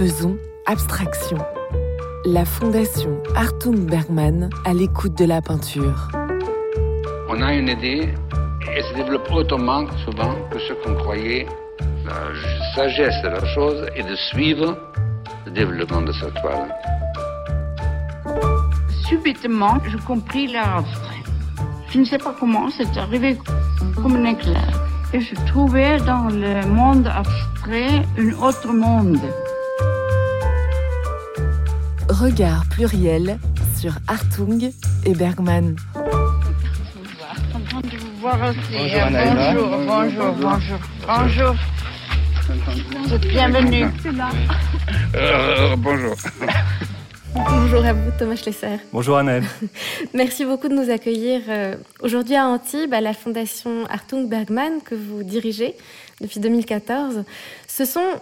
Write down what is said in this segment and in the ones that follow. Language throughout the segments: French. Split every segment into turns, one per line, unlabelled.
Faisons abstraction. La fondation Artung Bergman à l'écoute de la peinture.
On a une idée et se développe autrement souvent que ce qu'on croyait. La sagesse de la chose est de suivre le développement de sa toile.
Subitement, je compris l'art abstrait. Je ne sais pas comment, c'est arrivé comme un éclair. Et je trouvais dans le monde abstrait un autre monde.
Regard pluriel sur Hartung et Bergman.
Content de vous voir aussi.
Bonjour.
Bonjour, bonjour, bonjour, bonjour. Vous êtes bienvenue.
Euh, bonjour.
Bonjour à vous, Thomas Schlesser.
Bonjour Annette.
Merci beaucoup de nous accueillir euh, aujourd'hui à Antibes, à la fondation Hartung Bergman que vous dirigez depuis 2014. Ce sont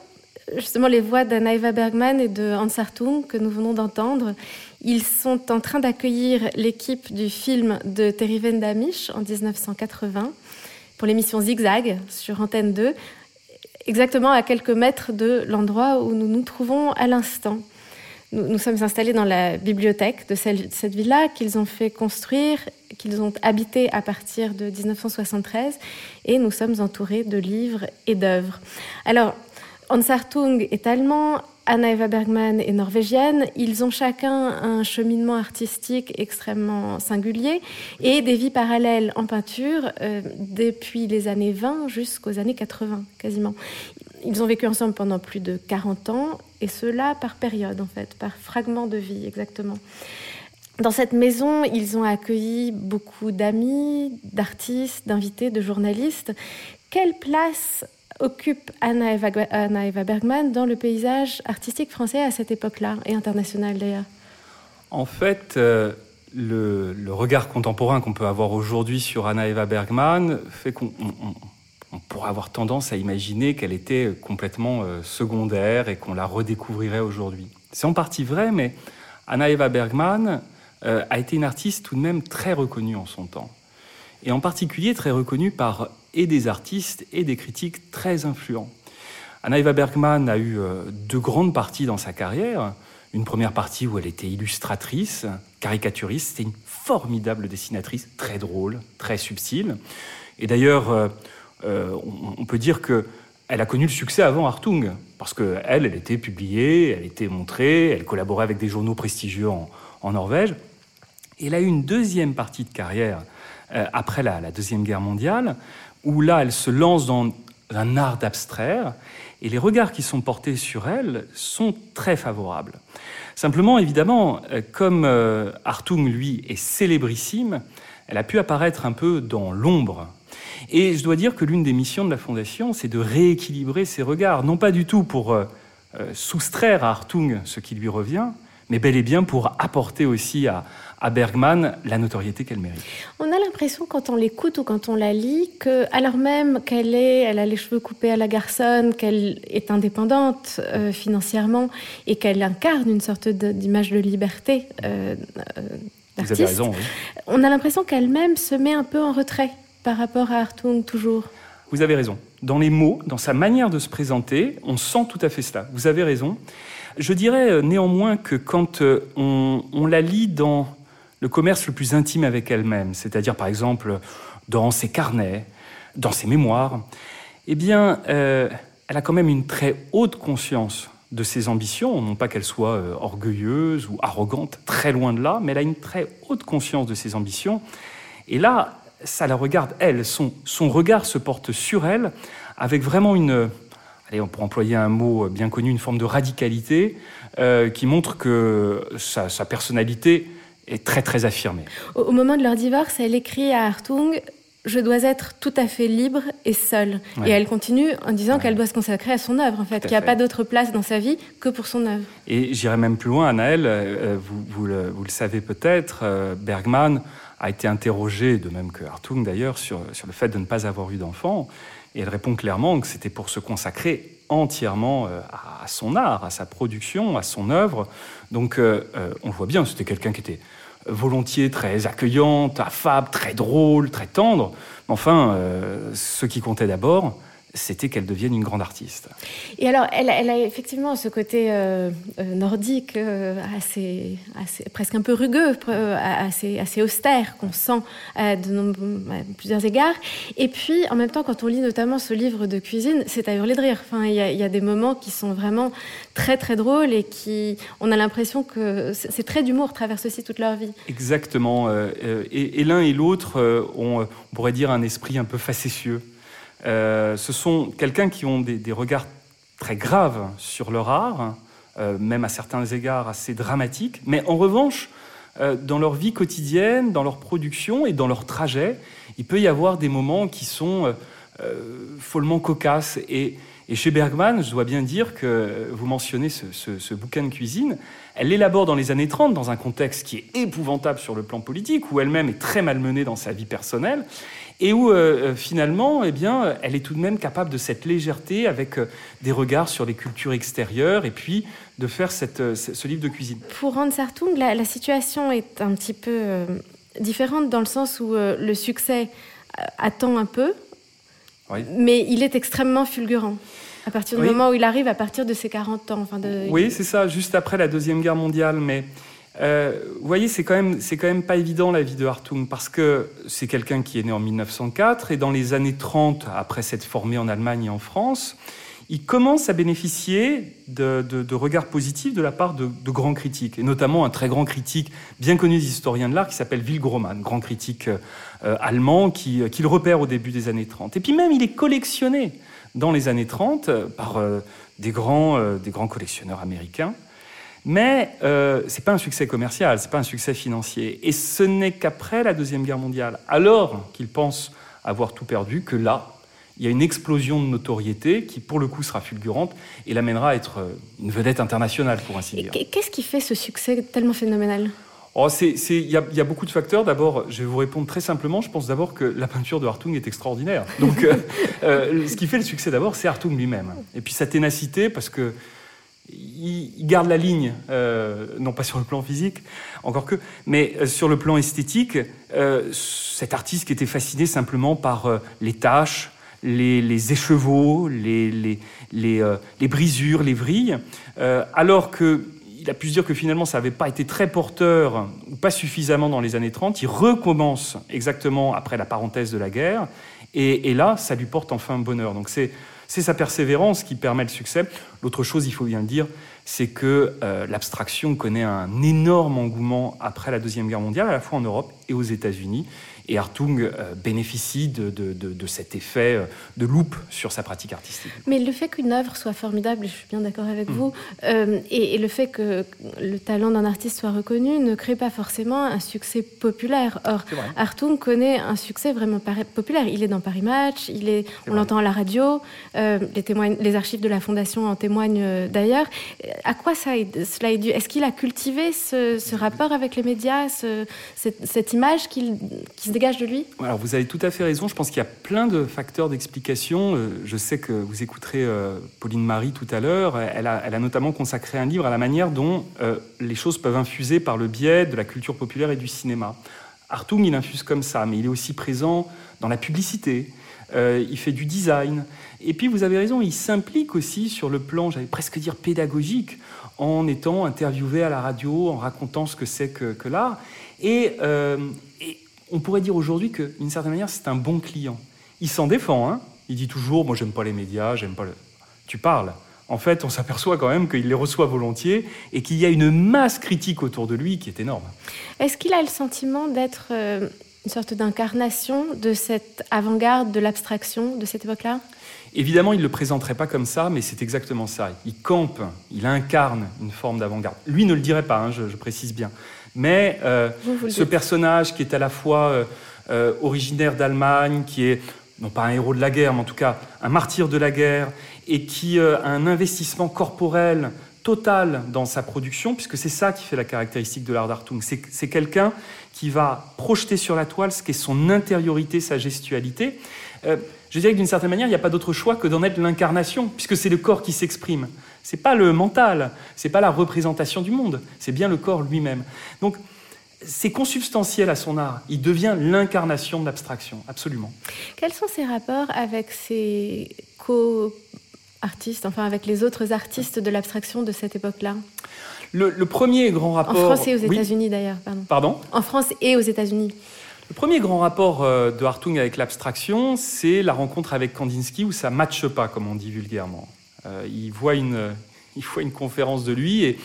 justement les voix d'Anna Eva Bergman et de Hans Hartung que nous venons d'entendre. Ils sont en train d'accueillir l'équipe du film de Terry Vendamisch en 1980 pour l'émission Zigzag sur Antenne 2, exactement à quelques mètres de l'endroit où nous nous trouvons à l'instant. Nous, sommes installés dans la bibliothèque de, de cette villa qu'ils ont fait construire, qu'ils ont habité à partir de 1973, et nous sommes entourés de livres et d'œuvres. Alors, Hans Hartung est allemand, Anna Eva Bergman est norvégienne. Ils ont chacun un cheminement artistique extrêmement singulier et des vies parallèles en peinture euh, depuis les années 20 jusqu'aux années 80 quasiment. Ils ont vécu ensemble pendant plus de 40 ans et cela par période en fait, par fragment de vie exactement. Dans cette maison, ils ont accueilli beaucoup d'amis, d'artistes, d'invités, de journalistes. Quelle place occupe Anna Eva, Bergman dans le paysage artistique français à cette époque-là, et international d'ailleurs
En fait, euh, le, regard contemporain qu'on peut avoir aujourd'hui sur Anna Eva Bergman fait qu'on on, on pourrait avoir tendance à imaginer qu'elle était complètement euh, secondaire et qu'on la redécouvrirait aujourd'hui. C'est en partie vrai, mais Anna Eva Bergman euh, a été une artiste tout de même très reconnue en son temps. Et en particulier très reconnue par et des artistes et des critiques très influents. Anna Eva Bergman a eu euh, deux grandes parties dans sa carrière. Une première partie où elle était illustratrice, caricaturiste, c'était une formidable dessinatrice, très drôle, très subtile. Et d'ailleurs, euh, euh, on, peut dire que elle a connu le succès avant Hartung, parce qu'elle, elle était publiée, elle était montrée, elle collaborait avec des journaux prestigieux en, Norvège. Et elle a eu une deuxième partie de carrière après la Deuxième Guerre mondiale, où là, elle se lance dans un art d'abstraire, et les regards qui sont portés sur elle sont très favorables. Simplement, évidemment, euh, comme euh, Hartung, lui, est célébrissime, elle a pu apparaître un peu dans l'ombre. Et je dois dire que l'une des missions de la Fondation, c'est de rééquilibrer ses regards, non pas du tout pour euh, soustraire à Hartung ce qui lui revient, mais bel et bien pour apporter aussi à, à Bergman la notoriété qu'elle mérite.
On a l'impression quand on l'écoute ou quand on la lit que, alors même qu'elle est, elle a les cheveux coupés à la garçonne, qu'elle est indépendante euh, financièrement et qu'elle incarne une sorte d'image de, liberté euh,
Vous avez raison. Oui.
On a l'impression qu'elle-même se met un peu en retrait par rapport à Hartung toujours.
Vous avez raison. Dans les mots, dans sa manière de se présenter, on sent tout à fait cela. Vous avez raison. Je dirais néanmoins que quand on, on la lit dans le commerce le plus intime avec elle-même, c'est-à-dire par exemple dans ses carnets, dans ses mémoires, eh bien, euh, elle a quand même une très haute conscience de ses ambitions, non pas qu'elle soit euh, orgueilleuse ou arrogante, très loin de là, mais elle a une très haute conscience de ses ambitions. Et là, ça la regarde, elle, son regard se porte sur elle avec vraiment une, allez, on employer un mot bien connu, une forme de radicalité euh, qui montre que sa, sa personnalité est très très affirmée.
Au, au, moment de leur divorce, elle écrit à Hartung je dois être tout à fait libre et seule. Ouais. Et elle continue en disant ouais. qu'elle doit se consacrer à son œuvre, en fait, qu'il n'y a fait. pas d'autre place dans sa vie que pour son œuvre.
Et j'irai même plus loin, Anaël, euh, vous, vous, le, vous, le, savez peut-être, euh, Bergman a été interrogé, de même que Hartung d'ailleurs, sur, sur le fait de ne pas avoir eu d'enfant. Et elle répond clairement que c'était pour se consacrer entièrement euh, à son art, à sa production, à son œuvre. Donc euh, on voit bien, c'était quelqu'un qui était volontiers très accueillante, affable, très drôle, très tendre. Enfin, euh, ce qui comptait d'abord, c'était qu'elle devienne une grande artiste.
Et alors, elle, a effectivement ce côté euh, euh, nordique, euh, assez, presque un peu rugueux, assez, assez austère, qu'on sent à, de plusieurs égards. Et puis, en même temps, quand on lit notamment ce livre de cuisine, c'est à hurler de rire. Enfin, il y, y, a des moments qui sont vraiment très, très drôles et qui, on a l'impression que c'est très d'humour traverse aussi toute leur vie.
Exactement. et, et l'un et l'autre ont, on pourrait dire, un esprit un peu facétieux. Euh, ce sont quelqu'un qui ont des, regards très graves sur leur art, euh, même à certains égards assez dramatiques, mais en revanche, euh, dans leur vie quotidienne, dans leur production et dans leur trajet, il peut y avoir des moments qui sont follement cocasses. Et, chez Bergman, je dois bien dire que vous mentionnez ce, ce bouquin de cuisine, elle l'élabore dans les années 30 dans un contexte qui est épouvantable sur le plan politique, où elle-même est très malmenée dans sa vie personnelle et où euh, euh, finalement, eh bien, elle est tout de même capable de cette légèreté avec euh, des regards sur les cultures extérieures et puis de faire cette, ce livre de cuisine.
Pour Hans Hartung, la, situation est un petit peu différente dans le sens où le succès attend un peu, mais il est extrêmement fulgurant. À partir du moment où il arrive, à partir de ses 40 ans. Enfin de...
Oui, c'est ça, juste après la Deuxième Guerre mondiale. Mais euh, vous voyez, c'est quand, même, pas évident la vie de Hartung, parce que c'est quelqu'un qui est né en 1904, et dans les années 30, après s'être formé en Allemagne et en France, il commence à bénéficier de, regards positifs de la part de, grands critiques, et notamment un très grand critique bien connu des historiens de l'art qui s'appelle Will Groman, grand critique euh, allemand qui, qui, le repère au début des années 30. Et puis même, il est collectionné dans les années 30 par euh, des grands collectionneurs américains. Mais euh, ce n'est pas un succès commercial, ce n'est pas un succès financier. Et ce n'est qu'après la Deuxième Guerre mondiale, alors qu'il pense avoir tout perdu, que là, il y a une explosion de notoriété qui, pour le coup, sera fulgurante et l'amènera à être euh, une vedette internationale, pour ainsi dire.
Qu'est-ce qui fait ce succès tellement phénoménal?
Oh, Il y, a beaucoup de facteurs. D'abord, je vais vous répondre très simplement. Je pense d'abord que la peinture de Hartung est extraordinaire. Donc, euh, ce qui fait le succès d'abord, c'est Hartung lui-même. Et puis sa ténacité, parce que il, garde la ligne, euh, non pas sur le plan physique, encore que, mais euh, sur le plan esthétique, euh, cet artiste qui était fasciné simplement par les taches, les, écheveaux, les, les, brisures, les vrilles, alors qu'il a pu se dire que finalement ça n'avait pas été très porteur ou pas suffisamment dans les années 30, il recommence exactement après la parenthèse de la guerre, et, et là, ça lui porte enfin bonheur. Donc c'est c'est sa persévérance qui permet le succès. L'autre chose, il faut bien le dire, c'est que euh, l'abstraction connaît un énorme engouement après la Deuxième Guerre mondiale, à la fois en Europe et aux États-Unis. Et Hartung euh, bénéficie de, de, cet effet euh, de loupe sur sa pratique artistique.
Mais le fait qu'une œuvre soit formidable, je suis bien d'accord avec mm. vous, euh, et, le fait que le talent d'un artiste soit reconnu ne crée pas forcément un succès populaire. Or, Hartung connaît un succès vraiment populaire. Il est dans Paris Match, il est, on l'entend à la radio, les, les archives de la Fondation en témoignent d'ailleurs. À quoi ça, cela est dû? Est-ce qu'il a cultivé ce, rapport avec les médias, cette, image qui se de lui
Alors vous avez tout à fait raison. Je pense qu'il y a plein de facteurs d'explication. Euh, je sais que vous écouterez euh, Pauline Marie tout à l'heure. Elle a, notamment consacré un livre à la manière dont euh, les choses peuvent infuser par le biais de la culture populaire et du cinéma. Hartung, il infuse comme ça, mais il est aussi présent dans la publicité. il fait du design. Et puis vous avez raison, il s'implique aussi sur le plan, j'allais presque dire pédagogique, en étant interviewé à la radio, en racontant ce que c'est que, l'art. Et, et on pourrait dire aujourd'hui que, d'une certaine manière, c'est un bon client. Il s'en défend, hein il dit toujours, moi j'aime pas les médias, j'aime pas le... Tu parles. En fait, on s'aperçoit quand même qu'il les reçoit volontiers et qu'il y a une masse critique autour de lui qui est énorme.
Est-ce qu'il a le sentiment d'être euh, une sorte d'incarnation de cette avant-garde, de l'abstraction de cette époque-là?
Évidemment, il ne le présenterait pas comme ça, mais c'est exactement ça. Il campe, il incarne une forme d'avant-garde. Lui ne le dirait pas, hein, je précise bien. Mais euh, ce personnage qui est à la fois euh, euh, originaire d'Allemagne, qui est non pas un héros de la guerre, mais en tout cas un martyr de la guerre, et qui a un investissement corporel total dans sa production, puisque c'est ça qui fait la caractéristique de l'art d'Artung. C'est quelqu'un qui va projeter sur la toile ce qu'est son intériorité, sa gestualité. je dirais que d'une certaine manière, il n'y a pas d'autre choix que d'en être l'incarnation, puisque c'est le corps qui s'exprime. C'est pas le mental, c'est pas la représentation du monde, c'est bien le corps lui-même. Donc, c'est consubstantiel à son art. Il devient l'incarnation de l'abstraction, absolument.
Quels sont ses rapports avec ses co-artistes, enfin avec les autres artistes de l'abstraction de cette époque-là?
Le, premier grand rapport.
En France et aux États-Unis d'ailleurs, pardon.
Pardon?
En France et aux États-Unis.
Le premier grand rapport euh, de Hartung avec l'abstraction, c'est la rencontre avec Kandinsky où ça ne matche pas, comme on dit vulgairement. Euh, il, voit une, il voit une conférence de lui et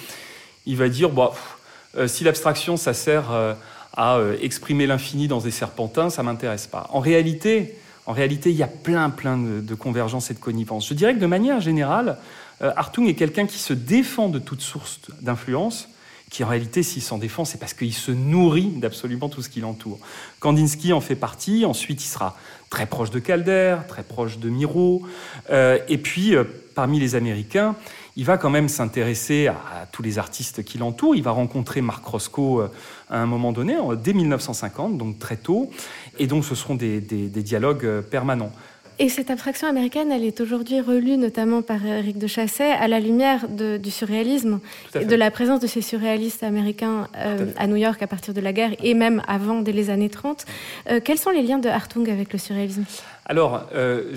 il va dire bah, euh, si l'abstraction, ça sert à exprimer l'infini dans des serpentins, ça m'intéresse pas. En réalité, en réalité, il y a plein, plein de, de convergences et de connivences. Je dirais que de manière générale, Hartung est quelqu'un qui se défend de toute source d'influence, qui en réalité, s'il s'en défend, c'est parce qu'il se nourrit d'absolument tout ce qui l'entoure. Kandinsky en fait partie, ensuite il sera très proche de Calder, très proche de Miro, euh, et puis euh, parmi les Américains, il va quand même s'intéresser à, tous les artistes qui l'entourent. Il va rencontrer Marc Roscoe euh, à un moment donné, dès 1950, donc très tôt, et donc ce seront des dialogues permanents.
Et cette abstraction américaine, elle est aujourd'hui relue notamment par Eric de Chasset à la lumière du surréalisme, et de la présence de ces surréalistes américains euh, à, New York à partir de la guerre et même avant, dès les années 30. Euh, quels sont les liens de Hartung avec le surréalisme?
Alors, euh,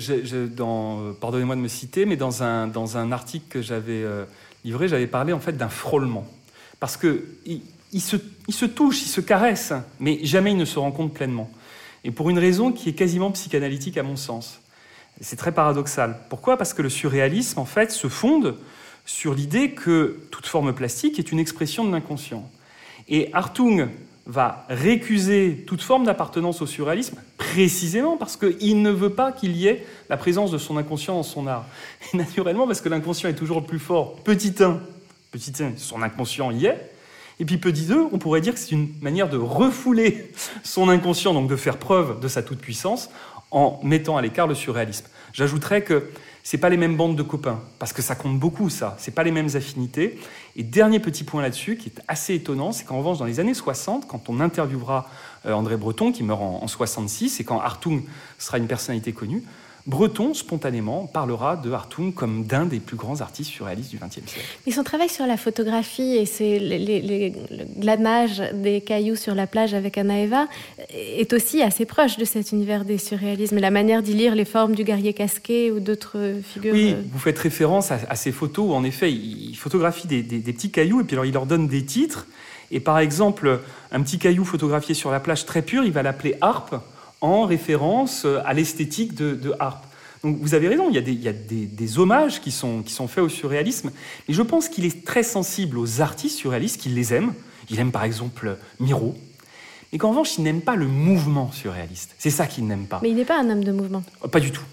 pardonnez-moi de me citer, mais dans un, dans un article que j'avais livré, j'avais parlé en fait d'un frôlement. Parce que il, se, il se touche, il se caresse, mais jamais il ne se rencontre pleinement. Et pour une raison qui est quasiment psychanalytique à mon sens. C'est très paradoxal. Pourquoi? Parce que le surréalisme, en fait, se fonde sur l'idée que toute forme plastique est une expression de l'inconscient. Et Hartung va récuser toute forme d'appartenance au surréalisme précisément parce qu'il ne veut pas qu'il y ait la présence de son inconscient dans son art. Et naturellement, parce que l'inconscient est toujours le plus fort, petit 1, petit 1, son inconscient y est, et puis petit 2, on pourrait dire que c'est une manière de refouler son inconscient, donc de faire preuve de sa toute-puissance, en mettant à l'écart le surréalisme. J'ajouterais que ce pas les mêmes bandes de copains, parce que ça compte beaucoup, ça. Ce pas les mêmes affinités. Et dernier petit point là-dessus, qui est assez étonnant, c'est qu'en revanche, dans les années 60, quand on interviewera euh, André Breton, qui meurt en 66, et quand Hartung sera une personnalité connue, Breton, spontanément, parlera de Hartung comme d'un des plus grands artistes surréalistes du XXe siècle.
Et son travail sur la photographie et c'est le glanage des cailloux sur la plage avec Anna Eva est aussi assez proche de cet univers des surréalismes. La manière d'y lire les formes du guerrier casqué ou d'autres figures.
Oui, euh, vous faites référence à, ces photos où, en effet, il photographie des, des petits cailloux et puis alors il leur donne des titres. Et par exemple, un petit caillou photographié sur la plage très pur, il va l'appeler harpe en référence euh, à l'esthétique de, de, Harp. Donc vous avez raison, il y a, des, il y a des, hommages qui sont, qui sont faits au surréalisme, mais je pense qu'il est très sensible aux artistes surréalistes, qu'il les aime. Il aime par exemple Miro, mais qu'en revanche, il n'aime pas le mouvement surréaliste. C'est ça qu'il n'aime pas.
Mais il n'est pas un homme de mouvement.
Pas du tout.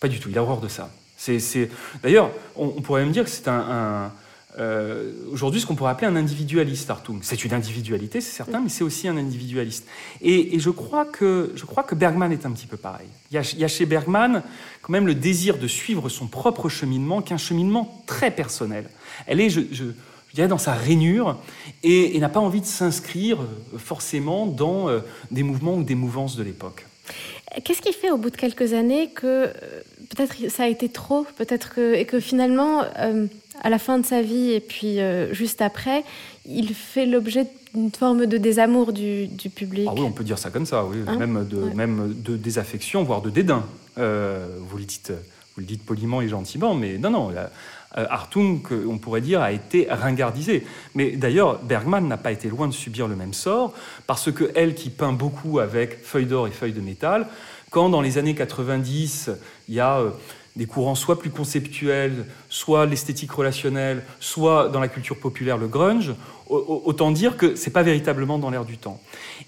Pas du tout. Il a horreur de ça. C'est, D'ailleurs, on, pourrait même dire que c'est un euh, aujourd'hui ce qu'on pourrait appeler un individualiste, Hartung. C'est une individualité, c'est certain, mais c'est aussi un individualiste. Et, je, crois que, je crois que Bergman est un petit peu pareil. Il y, a, chez Bergman quand même le désir de suivre son propre cheminement, qui est un cheminement très personnel. Elle est, je, je, dirais, dans sa rainure et, n'a pas envie de s'inscrire euh, forcément dans euh, des mouvements ou des mouvances de l'époque.
Qu'est-ce qui fait au bout de quelques années que peut-être ça a été trop, peut-être que, et que finalement à la fin de sa vie et puis euh, juste après, il fait l'objet d'une forme de désamour du, public.
Ah oui, on peut dire ça comme ça, oui. Hein même, de, même de désaffection, voire de dédain. Euh, vous, le dites, vous le dites poliment et gentiment, mais non, non. Euh, Hartung, on pourrait dire, a été ringardisé. Mais d'ailleurs, Bergman n'a pas été loin de subir le même sort, parce que elle, qui peint beaucoup avec feuilles d'or et feuilles de métal, quand dans les années 90, il y a des courants soit plus conceptuels, soit l'esthétique relationnelle, soit dans la culture populaire le grunge, autant dire que c'est pas véritablement dans l'air du temps.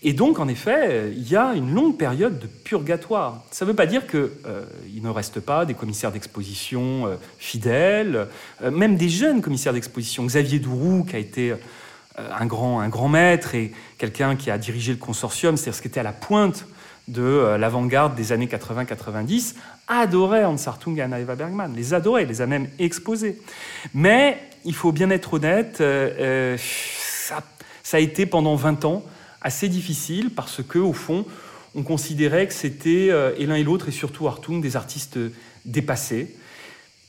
Et donc, en effet, il y a une longue période de purgatoire. Ça ne veut pas dire qu'il euh, ne reste pas des commissaires d'exposition euh, fidèles, euh, même des jeunes commissaires d'exposition. Xavier Dourou, qui a été un grand, un grand maître et quelqu'un qui a dirigé le consortium, c'est-à-dire ce qui était à la pointe de l'avant-garde des années 80-90, adorait Hans Hartung et Anna Eva Bergman, les adorait, les a même exposés. Mais il faut bien être honnête, euh, euh, ça, a été pendant 20 ans assez difficile parce que au fond, on considérait que c'était euh, et l'un et l'autre et surtout Hartung des artistes dépassés.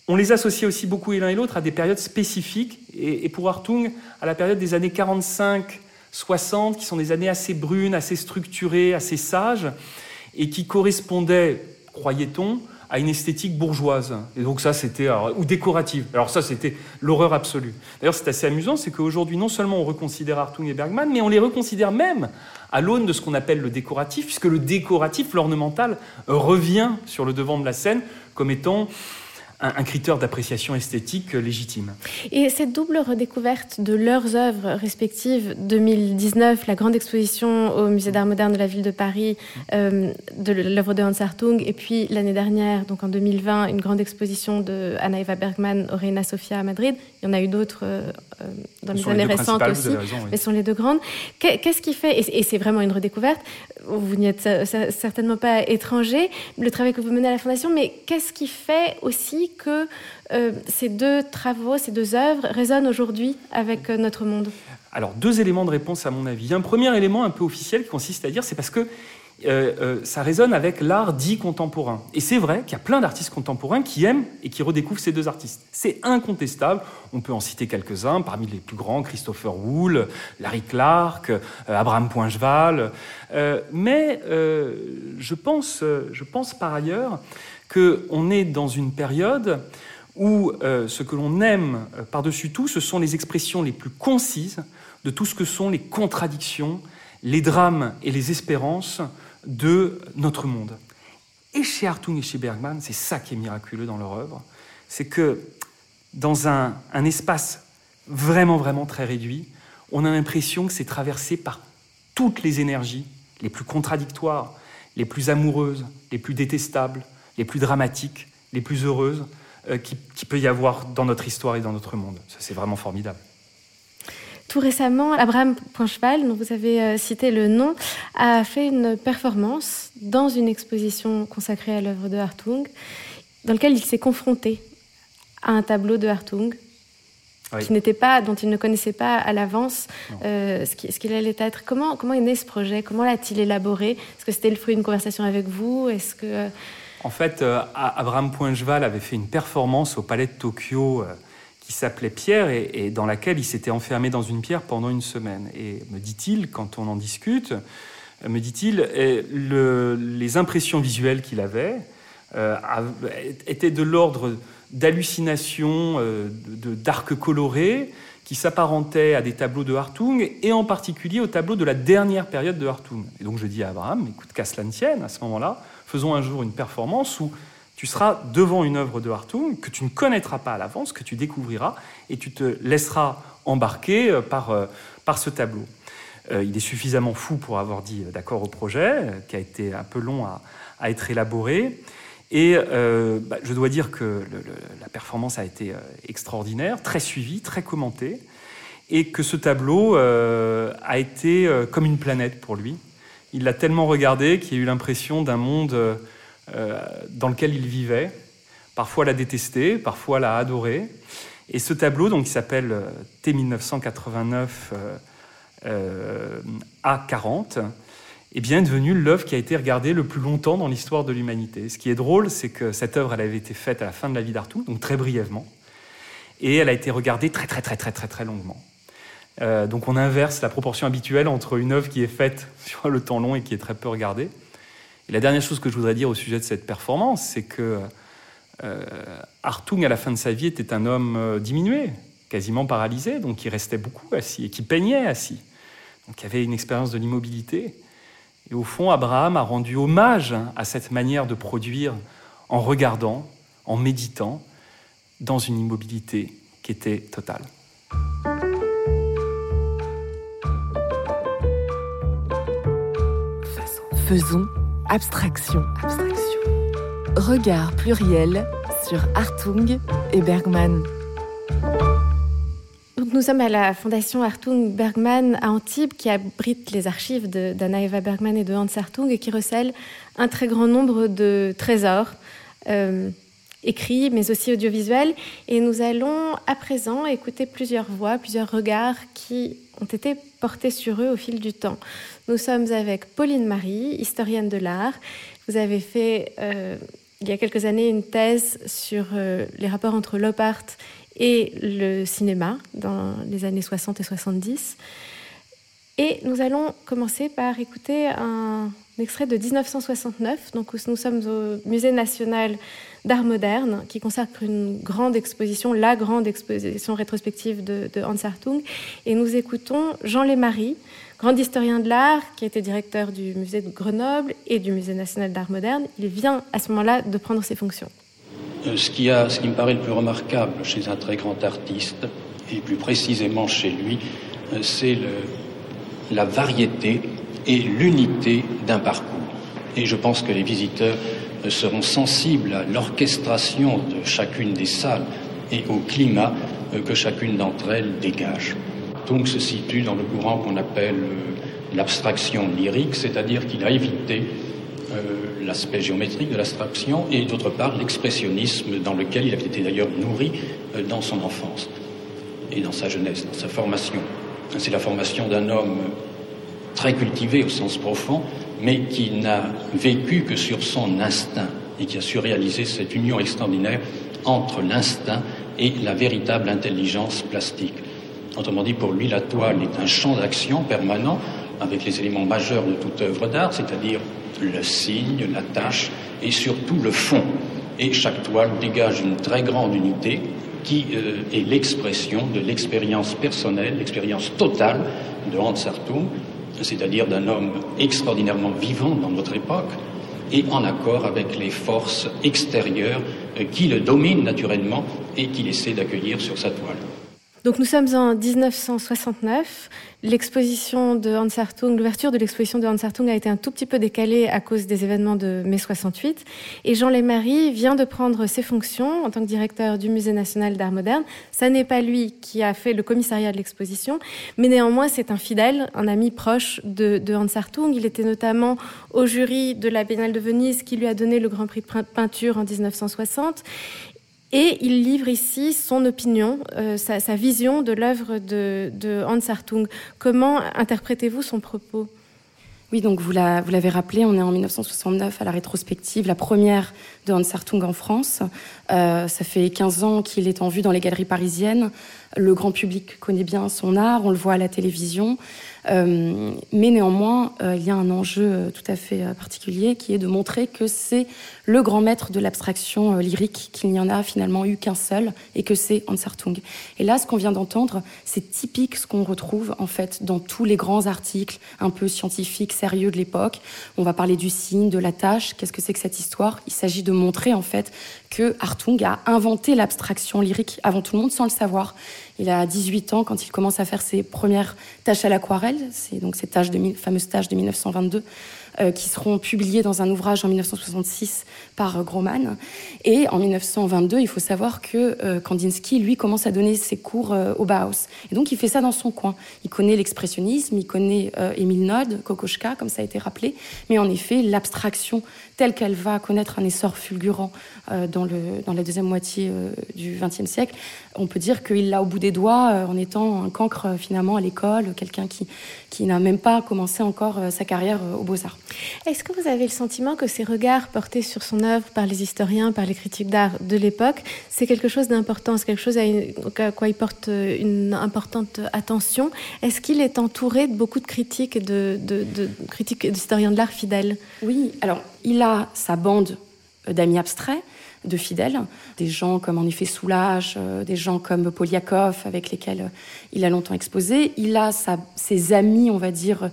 On les associait aussi beaucoup et l'un et l'autre à des périodes spécifiques et, pour Hartung à la période des années 45 60, qui sont des années assez brunes, assez structurées, assez sages, et qui correspondaient, croyait-on, à une esthétique bourgeoise. Et donc ça, c'était ou décorative. Alors ça, c'était l'horreur absolue. D'ailleurs, c'est assez amusant, c'est qu'aujourd'hui, non seulement on reconsidère Hartung et Bergman, mais on les reconsidère même à l'aune de ce qu'on appelle le décoratif, puisque le décoratif, l'ornemental, revient sur le devant de la scène comme étant un, critère d'appréciation esthétique légitime.
Et cette double redécouverte de leurs œuvres respectives, 2019, la grande exposition au Musée d'art moderne de la ville de Paris euh, de l'œuvre de Hans Hartung, et puis l'année dernière, donc en 2020, une grande exposition de Anna Eva Bergman au Reina Sofia à Madrid. Il y en a eu d'autres euh, euh, dans les années récentes aussi, mais ce sont les deux grandes. Qu'est-ce qui fait, et c'est vraiment une redécouverte, vous n'y êtes certainement pas étranger, le travail que vous menez à la Fondation, mais qu'est-ce qui fait aussi que euh, ces deux travaux, ces deux œuvres résonnent aujourd'hui avec euh, notre monde
Alors, deux éléments de réponse à mon avis. Un premier élément un peu officiel qui consiste à dire, c'est parce que euh, ça résonne avec l'art dit contemporain. Et c'est vrai qu'il y a plein d'artistes contemporains qui aiment et qui redécouvrent ces deux artistes. C'est incontestable. On peut en citer quelques-uns, parmi les plus grands, Christopher Wool, Larry Clark, Abraham Poincheval. mais je, pense, je pense par ailleurs qu'on est dans une période où euh, ce que l'on aime euh, par-dessus tout, ce sont les expressions les plus concises de tout ce que sont les contradictions, les drames et les espérances de notre monde. Et chez Hartung et chez Bergman, c'est ça qui est miraculeux dans leur œuvre, c'est que dans un, un espace vraiment, vraiment très réduit, on a l'impression que c'est traversé par toutes les énergies, les plus contradictoires, les plus amoureuses, les plus détestables, les plus dramatiques, les plus heureuses euh, qui, peut y avoir dans notre histoire et dans notre monde. Ça, c'est vraiment formidable.
Tout récemment, Abraham Poincheval, dont vous avez euh, cité le nom, a fait une performance dans une exposition consacrée à l'œuvre de Hartung, dans laquelle il s'est confronté à un tableau de Hartung qui n'était pas, dont il ne connaissait pas à l'avance euh, ce qu'il allait être. Comment, comment est né ce projet? Comment l'a-t-il élaboré? Est-ce que c'était le fruit d'une conversation avec vous? Est-ce que
en fait, euh, Abraham Poincheval avait fait une performance au Palais de Tokyo euh, qui s'appelait Pierre et, dans laquelle il s'était enfermé dans une pierre pendant une semaine. Et me dit-il, quand on en discute, euh, me dit-il, les impressions visuelles qu'il avait étaient de l'ordre d'hallucinations, d'arcs colorés qui s'apparentaient à des tableaux de Hartung et en particulier au tableau de la dernière période de Hartung. Et donc je dis à Abraham, écoute, qu'à cela ne tienne, à ce moment-là, faisons un jour une performance où tu seras devant une œuvre de Hartung que tu ne connaîtras pas à l'avance, que tu découvriras, et tu te laisseras embarquer euh, par, euh, par ce tableau. Euh, il est suffisamment fou pour avoir dit d'accord au projet, qui a été un peu long à, être élaboré. Et bah, je dois dire que la performance a été extraordinaire, très suivie, très commentée, et que ce tableau a été comme une planète pour lui il l'a tellement regardé qu'il a eu l'impression d'un monde euh, dans lequel il vivait. Parfois l'a détesté, parfois l'a adoré. Et ce tableau, donc, qui s'appelle euh, T1989 euh, A40, est bien devenu l'œuvre qui a été regardée le plus longtemps dans l'histoire de l'humanité. Ce qui est drôle, c'est que cette œuvre, elle avait été faite à la fin de la vie d'Artout, donc très brièvement, et elle a été regardée très très très très très très longuement. Euh, donc on inverse la proportion habituelle entre une œuvre qui est faite sur le temps long et qui est très peu regardée. Et la dernière chose que je voudrais dire au sujet de cette performance, c'est que euh, Hartung, à la fin de sa vie, était un homme euh, diminué, quasiment paralysé, donc il restait beaucoup assis et qui peignait assis. Donc y avait une expérience de l'immobilité. Et au fond, Abraham a rendu hommage à cette manière de produire en regardant, en méditant, dans une immobilité qui était totale.
Faisons abstraction. abstraction. Regard pluriel sur Hartung et Bergman.
Donc nous sommes à la Fondation Hartung Bergman à Antibes qui abrite les archives d'Anna Eva Bergman et de Hans Hartung et qui recèle un très grand nombre de trésors. Euh, écrits mais aussi audiovisuels. Et nous allons à présent écouter plusieurs voix, plusieurs regards qui ont été portés sur eux au fil du temps. Nous sommes avec Pauline Marie, historienne de l'art. Vous avez fait euh, il y a quelques années une thèse sur euh, les rapports entre l'op art et le cinéma dans les années 60 et 70. Et nous allons commencer par écouter un extrait de 1969, donc nous sommes au Musée national d'art moderne, qui consacre une grande exposition, la grande exposition rétrospective de, Hans Hartung. Et nous écoutons Jean Lémarie, grand historien de l'art, qui était directeur du musée de Grenoble et du Musée national d'art moderne. Il vient à ce moment-là de prendre ses fonctions.
Euh, ce qui, ce qui me paraît le plus remarquable chez un très grand artiste, et plus précisément chez lui, euh, c'est la variété et l'unité d'un parcours. Et je pense que les visiteurs euh, seront sensibles à l'orchestration de chacune des salles et au climat que chacune d'entre elles dégage. Donc se situe dans le courant qu'on appelle l'abstraction lyrique, c'est-à-dire qu'il a évité l'aspect géométrique de l'abstraction et d'autre part l'expressionnisme dans lequel il avait été d'ailleurs nourri euh, dans son enfance et dans sa jeunesse, dans sa formation. C'est la formation d'un homme très cultivé au sens profond, mais qui n'a vécu que sur son instinct et qui a su réaliser cette union extraordinaire entre l'instinct et la véritable intelligence plastique. Autrement dit, pour lui, la toile est un champ d'action permanent avec les éléments majeurs de toute œuvre d'art, c'est-à-dire le signe, la tâche et surtout le fond. Et chaque toile dégage une très grande unité qui euh, est l'expression de l'expérience personnelle, l'expérience totale de Hans Hartung, c'est-à-dire d'un homme extraordinairement vivant dans notre époque et en accord avec les forces extérieures euh, qui le dominent naturellement et qu'il essaie d'accueillir sur sa toile.
Donc nous sommes en 1969. L'exposition de Hans Hartung, l'ouverture de l'exposition de Hans Hartung a été un tout petit peu décalée à cause des événements de mai 68. Et Jean Lémarie vient de prendre ses fonctions en tant que directeur du Musée national d'art moderne. Ça n'est pas lui qui a fait le commissariat de l'exposition, mais néanmoins c'est un fidèle, un ami proche de, Hans Hartung. Il était notamment au jury de la Biennale de Venise qui lui a donné le Grand Prix de peinture en 1960. Et il livre ici son opinion, euh, sa, vision de l'œuvre de, Hans Hartung. Comment interprétez-vous son propos?
Oui, donc vous l'avez rappelé, on est en 1969 à la rétrospective, la première de Hans Hartung en France. Euh, ça fait 15 ans qu'il est en vue dans les galeries parisiennes. Le grand public connaît bien son art, on le voit à la télévision. Euh, mais néanmoins, euh, il y a un enjeu euh, tout à fait particulier qui est de montrer que c'est le grand maître de l'abstraction lyrique, qu'il n'y en a finalement eu qu'un seul, et que c'est Hans Hartung. Et là, ce qu'on vient d'entendre, c'est typique ce qu'on retrouve en fait dans tous les grands articles un peu scientifiques, sérieux de l'époque. On va parler du signe, de la tâche. Qu'est-ce que c'est que cette histoire? Il s'agit de montrer en fait que Hartung a inventé l'abstraction lyrique avant tout le monde sans le savoir. Il a 18 ans quand il commence à faire ses premières tâches à l'aquarelle, c'est donc ces tâches de, fameuses tâches de 1922 euh, qui seront publiées dans un ouvrage en 1966 par euh, Groman. Et en 1922, il faut savoir que euh, Kandinsky, lui, commence à donner ses cours au Bauhaus. Et donc, il fait ça dans son coin. Il connaît l'expressionnisme, il connaît Émile Nod, Kokoschka, comme ça a été rappelé. Mais en effet, l'abstraction telle qu'elle va connaître un essor fulgurant dans, le, dans la deuxième moitié du XXe siècle, on peut dire qu'il l'a au bout des doigts en étant un cancre finalement à l'école, quelqu'un qui, qui n'a même pas commencé encore sa carrière aux Beaux-Arts.
Est-ce que vous avez le sentiment que ces regards portés sur son œuvre par les historiens, par les critiques d'art de l'époque, c'est quelque chose d'important, c'est quelque chose à, quoi il porte une importante attention? Est-ce qu'il est entouré de beaucoup de critiques, de, de, de critiques d'historiens de l'art fidèles?
Oui, alors il a sa bande d'amis abstraits, de fidèles, des gens comme en effet Soulage, euh, des gens comme Poliakov avec lesquels il a longtemps exposé. Il a ses amis, on va dire,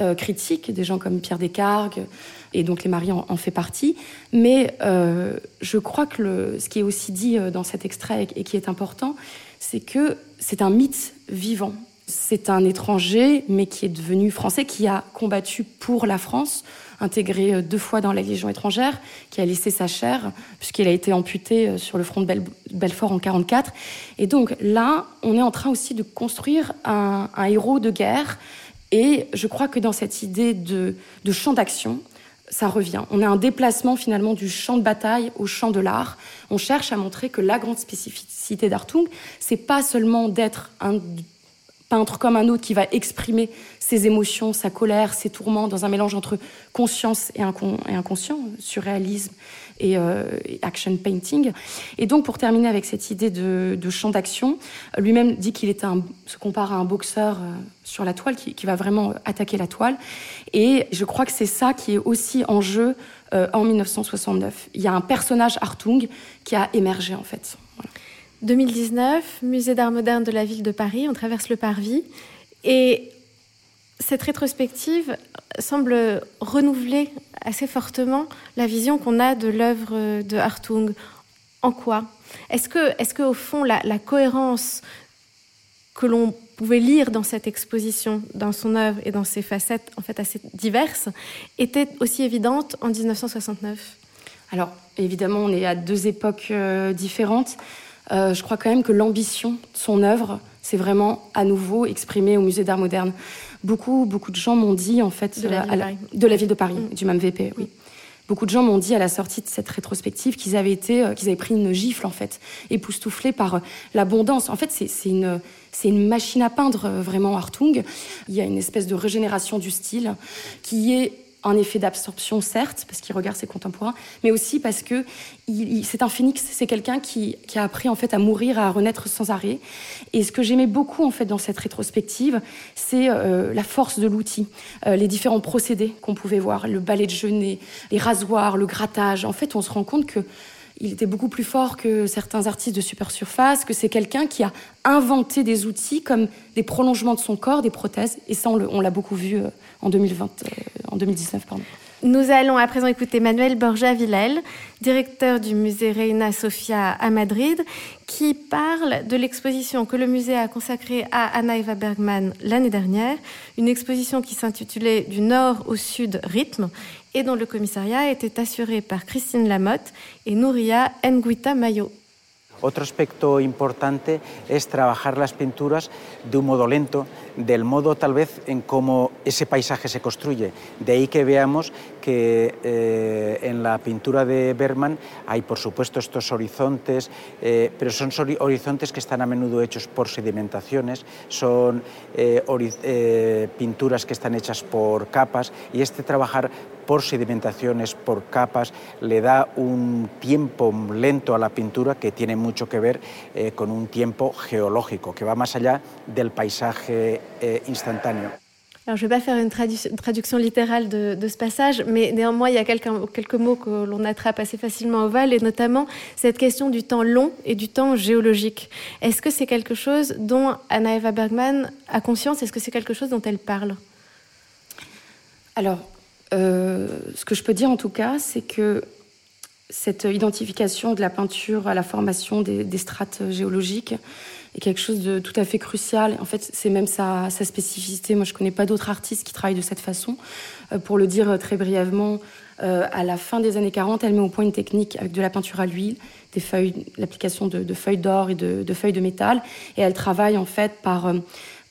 euh, critiques, des gens comme Pierre Descargues, et donc les maris en, fait partie. Mais euh, je crois que ce qui est aussi dit euh, dans cet extrait et qui est important, c'est que c'est un mythe vivant. C'est un étranger, mais qui est devenu français, qui a combattu pour la France, intégré deux fois dans la Légion étrangère, qui a laissé sa chair, puisqu'il a été amputé sur le front de Belfort en 1944. Et donc là, on est en train aussi de construire un, héros de guerre et je crois que dans cette idée de, champ d'action, ça revient. On a un déplacement finalement du champ de bataille au champ de l'art. On cherche à montrer que la grande spécificité d'Artung, c'est pas seulement d'être un peintre comme un autre qui va exprimer ses émotions, sa colère, ses tourments dans un mélange entre conscience et, inconscient, surréalisme et, action painting. Et donc, pour terminer avec cette idée de, champ d'action, lui-même dit qu'il se compare à un boxeur sur la toile qui, qui, va vraiment attaquer la toile. Et je crois que c'est ça qui est aussi en jeu en 1969. Il y a un personnage Hartung qui a émergé en fait.
2019, musée d'art moderne de la ville de Paris, on traverse le parvis et cette rétrospective semble renouveler assez fortement la vision qu'on a de l'œuvre de Hartung. En quoi? Est-ce que, est que, au fond, la, cohérence que l'on pouvait lire dans cette exposition, dans son œuvre et dans ses facettes en fait assez diverses, était aussi évidente en 1969
Alors, évidemment, on est à deux époques euh, différentes. Euh, je crois quand même que l'ambition de son œuvre, c'est vraiment à nouveau exprimé au Musée d'Art Moderne. Beaucoup, beaucoup de gens m'ont dit, en fait,
de la,
ville, de Paris, mm. du même VP, oui. Beaucoup de gens m'ont dit à la sortie de cette rétrospective qu'ils avaient été, euh, qu'ils avaient pris une gifle en fait, époustouflés par euh, l'abondance. En fait, c'est une, c'est une machine à peindre vraiment Hartung. Il y a une espèce de régénération du style qui est un effet d'absorption, certes, parce qu'il regarde ses contemporains, mais aussi parce que c'est un phénix, c'est quelqu'un qui, a appris en fait à mourir, à renaître sans arrêt. Et ce que j'aimais beaucoup en fait dans cette rétrospective, c'est euh, la force de l'outil, euh, les différents procédés qu'on pouvait voir, le balai de genêt, les rasoirs, le grattage. En fait, on se rend compte que il était beaucoup plus fort que certains artistes de super surface, que c'est quelqu'un qui a inventé des outils comme des prolongements de son corps, des prothèses. Et ça, on l'a beaucoup vu euh, en, 2020, euh, en 2019. Pardon.
Nous allons à présent écouter Manuel Borja Villel, directeur du musée Reina Sofia à Madrid, qui parle de l'exposition que le musée a consacrée à Anna Eva Bergman l'année dernière, une exposition qui s'intitulait Du nord au sud rythme et dont le commissariat était assuré par Christine Lamotte et Nouria Nguita Mayo.
Otro aspecto importante es trabajar las pinturas de un modo lento, del modo tal vez en cómo ese paisaje se construye. De ahí que veamos que eh, en la pintura de Bergman hay por supuesto estos horizontes, eh, pero son horizontes que están a menudo hechos por sedimentaciones, son eh, pinturas que están hechas por capas y este trabajar por sedimentaciones, por capas, le da un tiempo lento a la pintura que tiene mucho que ver con un tiempo géologico, que va más allá del paisaje eh, instantáneo.
Alors, je ne vais pas faire une, traduction littérale de, ce passage, mais néanmoins, il y a quelques, quelques mots que l'on attrape assez facilement au val, et notamment cette question du temps long et du temps géologique. Est-ce que c'est quelque chose dont Anna Eva Bergman a conscience? Est-ce que c'est quelque chose dont elle parle?
Alors, euh, ce que je peux dire en tout cas, c'est que cette identification de la peinture à la formation des, strates géologiques est quelque chose de tout à fait crucial. En fait, c'est même sa, spécificité. Moi, je ne connais pas d'autres artistes qui travaillent de cette façon. Euh, pour le dire très brièvement, euh, à la fin des années 40, elle met au point une technique avec de la peinture à l'huile, l'application de, feuilles d'or et de, feuilles de métal, et elle travaille en fait par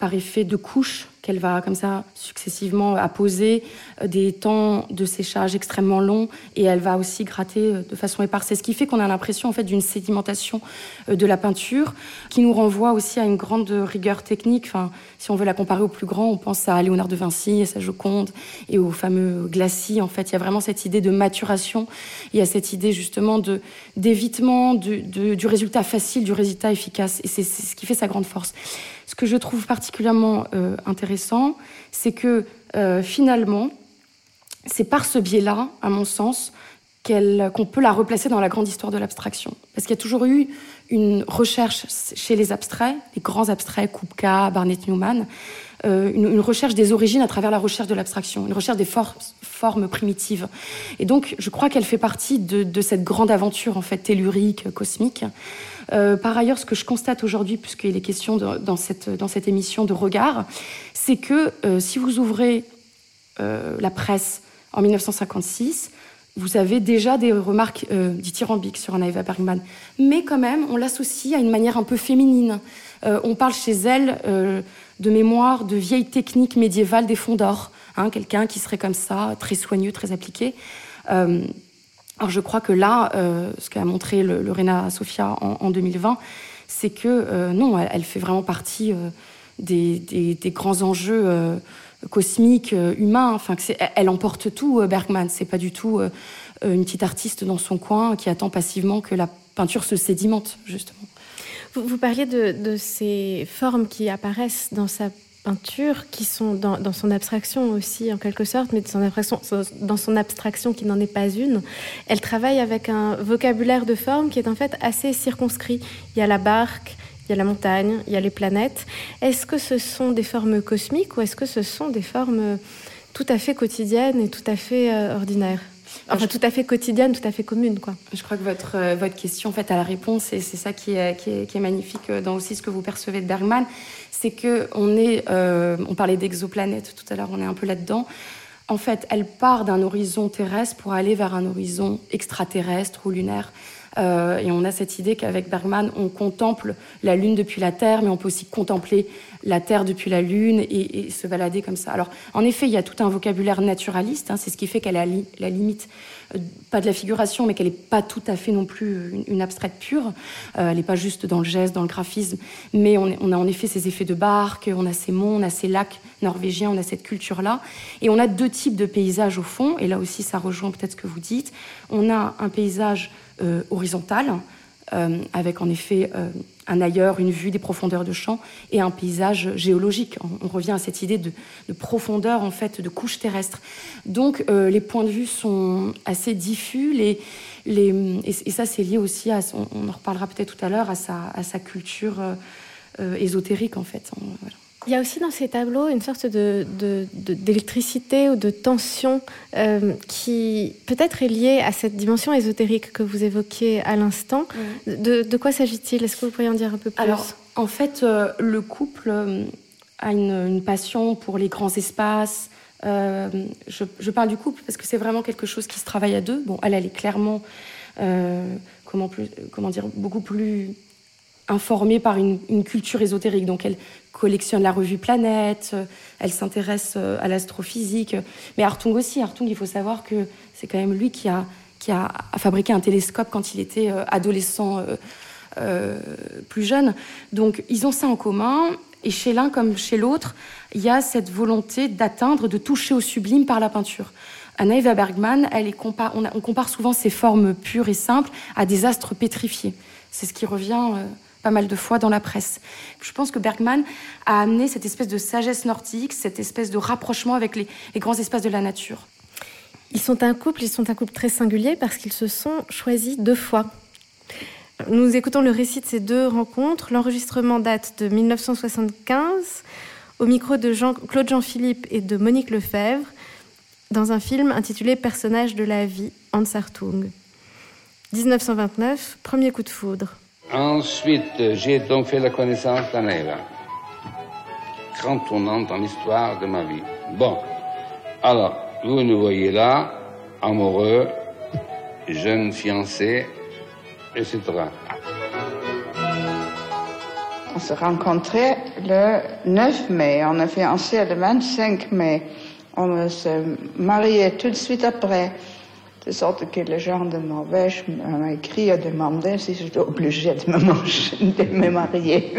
par effet de couches qu'elle va comme ça successivement apposer, euh, des temps de séchage extrêmement longs, et elle va aussi gratter euh, de façon éparse. Ce qui fait qu'on a l'impression en fait d'une sédimentation euh, de la peinture, qui nous renvoie aussi à une grande rigueur technique. Enfin, si on veut la comparer au plus grand, on pense à Léonard de Vinci, à sa Joconde et au fameux glacis. En fait, il y a vraiment cette idée de maturation. Il y a cette idée justement de d'évitement du, résultat facile, du résultat efficace, et c'est ce qui fait sa grande force. Ce que je trouve particulièrement intéressant, c'est que euh, finalement, c'est par ce biais-là, à mon sens, qu'on peut la replacer dans la grande histoire de l'abstraction. Parce qu'il y a toujours eu une recherche chez les abstraits, les grands abstraits, Kupka, Barnett Newman, euh, une, recherche des origines à travers la recherche de l'abstraction, une recherche des formes primitives. Et donc, je crois qu'elle fait partie de, cette grande aventure, en fait, tellurique, cosmique. Euh, par ailleurs, ce que je constate aujourd'hui, puisqu'il est question dans, cette, dans cette émission de regard, c'est que euh, si vous ouvrez la presse en 1956, vous avez déjà des remarques dithyrambiques sur Eva Bergman. Mais quand même, on l'associe à une manière un peu féminine. on parle chez elle de mémoire de vieilles techniques médiévales des fonds d'or. Hein, quelqu'un qui serait comme ça, très soigneux, très appliqué. Euh, alors je crois que là, euh, ce qu'a montré le, Rena Sofia en, 2020, c'est que euh, non, elle, fait vraiment partie des, grands enjeux cosmiques, humains. Enfin, elle emporte tout, Bergman. C'est pas du tout une petite artiste dans son coin qui attend passivement que la peinture se sédimente, justement.
Vous, vous parliez de, de, ces formes qui apparaissent dans sa peinture, qui sont dans, dans, son abstraction aussi, en quelque sorte, mais son abstraction, dans son abstraction qui n'en est pas une. Elle travaille avec un vocabulaire de formes qui est en fait assez circonscrit. Il y a la barque, il y a la montagne, il y a les planètes. Est-ce que ce sont des formes cosmiques ou est-ce que ce sont des formes tout à fait quotidiennes et tout à fait euh, ordinaires? Enfin, tout à fait quotidienne, tout à fait commune, quoi.
Je crois que votre, votre question, en fait, à la réponse, et c'est ça qui est, qui, est, qui est, magnifique euh, dans aussi ce que vous percevez de Bergman, c'est que on est, euh, on parlait d'exoplanètes tout à l'heure, on est un peu là-dedans. En fait, elle part d'un horizon terrestre pour aller vers un horizon extraterrestre ou lunaire. Euh, et on a cette idée qu'avec Bergman, on contemple la Lune depuis la Terre, mais on peut aussi contempler la Terre depuis la Lune et, se balader comme ça. Alors, en effet, il y a tout un vocabulaire naturaliste, hein, c'est ce qui fait qu'elle a li la limite, euh, pas de la figuration, mais qu'elle n'est pas tout à fait non plus une, abstraite pure. Euh, elle n'est pas juste dans le geste, dans le graphisme, mais on, a en effet ces effets de barque, on a ces monts, on a ces lacs norvégiens, on a cette culture-là. Et on a deux types de paysages au fond, et là aussi, ça rejoint peut-être ce que vous dites. On a un paysage horizontale, euh, avec en effet euh, un ailleurs, une vue des profondeurs de champ et un paysage géologique. On, revient à cette idée de, de, profondeur, en fait, de couche terrestre. Donc, euh, les points de vue sont assez diffus. Et, ça, c'est lié aussi à, on, en reparlera peut-être tout à l'heure, à sa, culture euh, ésotérique, en fait.
Il y a aussi dans ces tableaux une sorte d'électricité de, de, ou de tension euh, qui peut-être est liée à cette dimension ésotérique que vous évoquiez à l'instant. De, quoi s'agit-il? Est-ce que vous pourriez en dire un peu plus?
Alors, en fait, euh, le couple euh, a une, une, passion pour les grands espaces. Euh, je, je, parle du couple parce que c'est vraiment quelque chose qui se travaille à deux. Bon, elle, elle est clairement, comment, plus, comment dire, beaucoup plus informée par une, une, culture ésotérique. Donc elle collectionne la revue Planète, euh, elle s'intéresse euh, à l'astrophysique. Mais Hartung aussi, Hartung, il faut savoir que c'est quand même lui qui a, qui a, fabriqué un télescope quand il était euh, adolescent plus jeune. Donc ils ont ça en commun. Et chez l'un comme chez l'autre, il y a cette volonté d'atteindre, de toucher au sublime par la peinture. Anna Eva Bergman, elle est on, compare souvent ces formes pures et simples à des astres pétrifiés. C'est ce qui revient pas mal de fois dans la presse. Je pense que Bergman a amené cette espèce de sagesse nordique, cette espèce de rapprochement avec les, grands espaces de la nature.
Ils sont un couple, ils sont un couple très singulier parce qu'ils se sont choisis deux fois. Nous écoutons le récit de ces deux rencontres. L'enregistrement date de 1975 au micro de Jean, Claude Jean-Philippe et de Monique Lefebvre dans un film intitulé Personnages de la vie, Hans Hartung. 1929, premier coup de foudre.
Ensuite, j'ai donc fait la connaissance d'Aneva. Grand tournant dans l'histoire de ma vie. Bon, alors, vous nous voyez là, amoureux, jeune fiancé, etc.
On s'est rencontrés le 9 mai, on a fiancé le 25 mai. On s'est marié tout de suite après. De sorte que les gens de Norvège m'ont écrit à demander si j'étais obligée de me, manger, de me marier.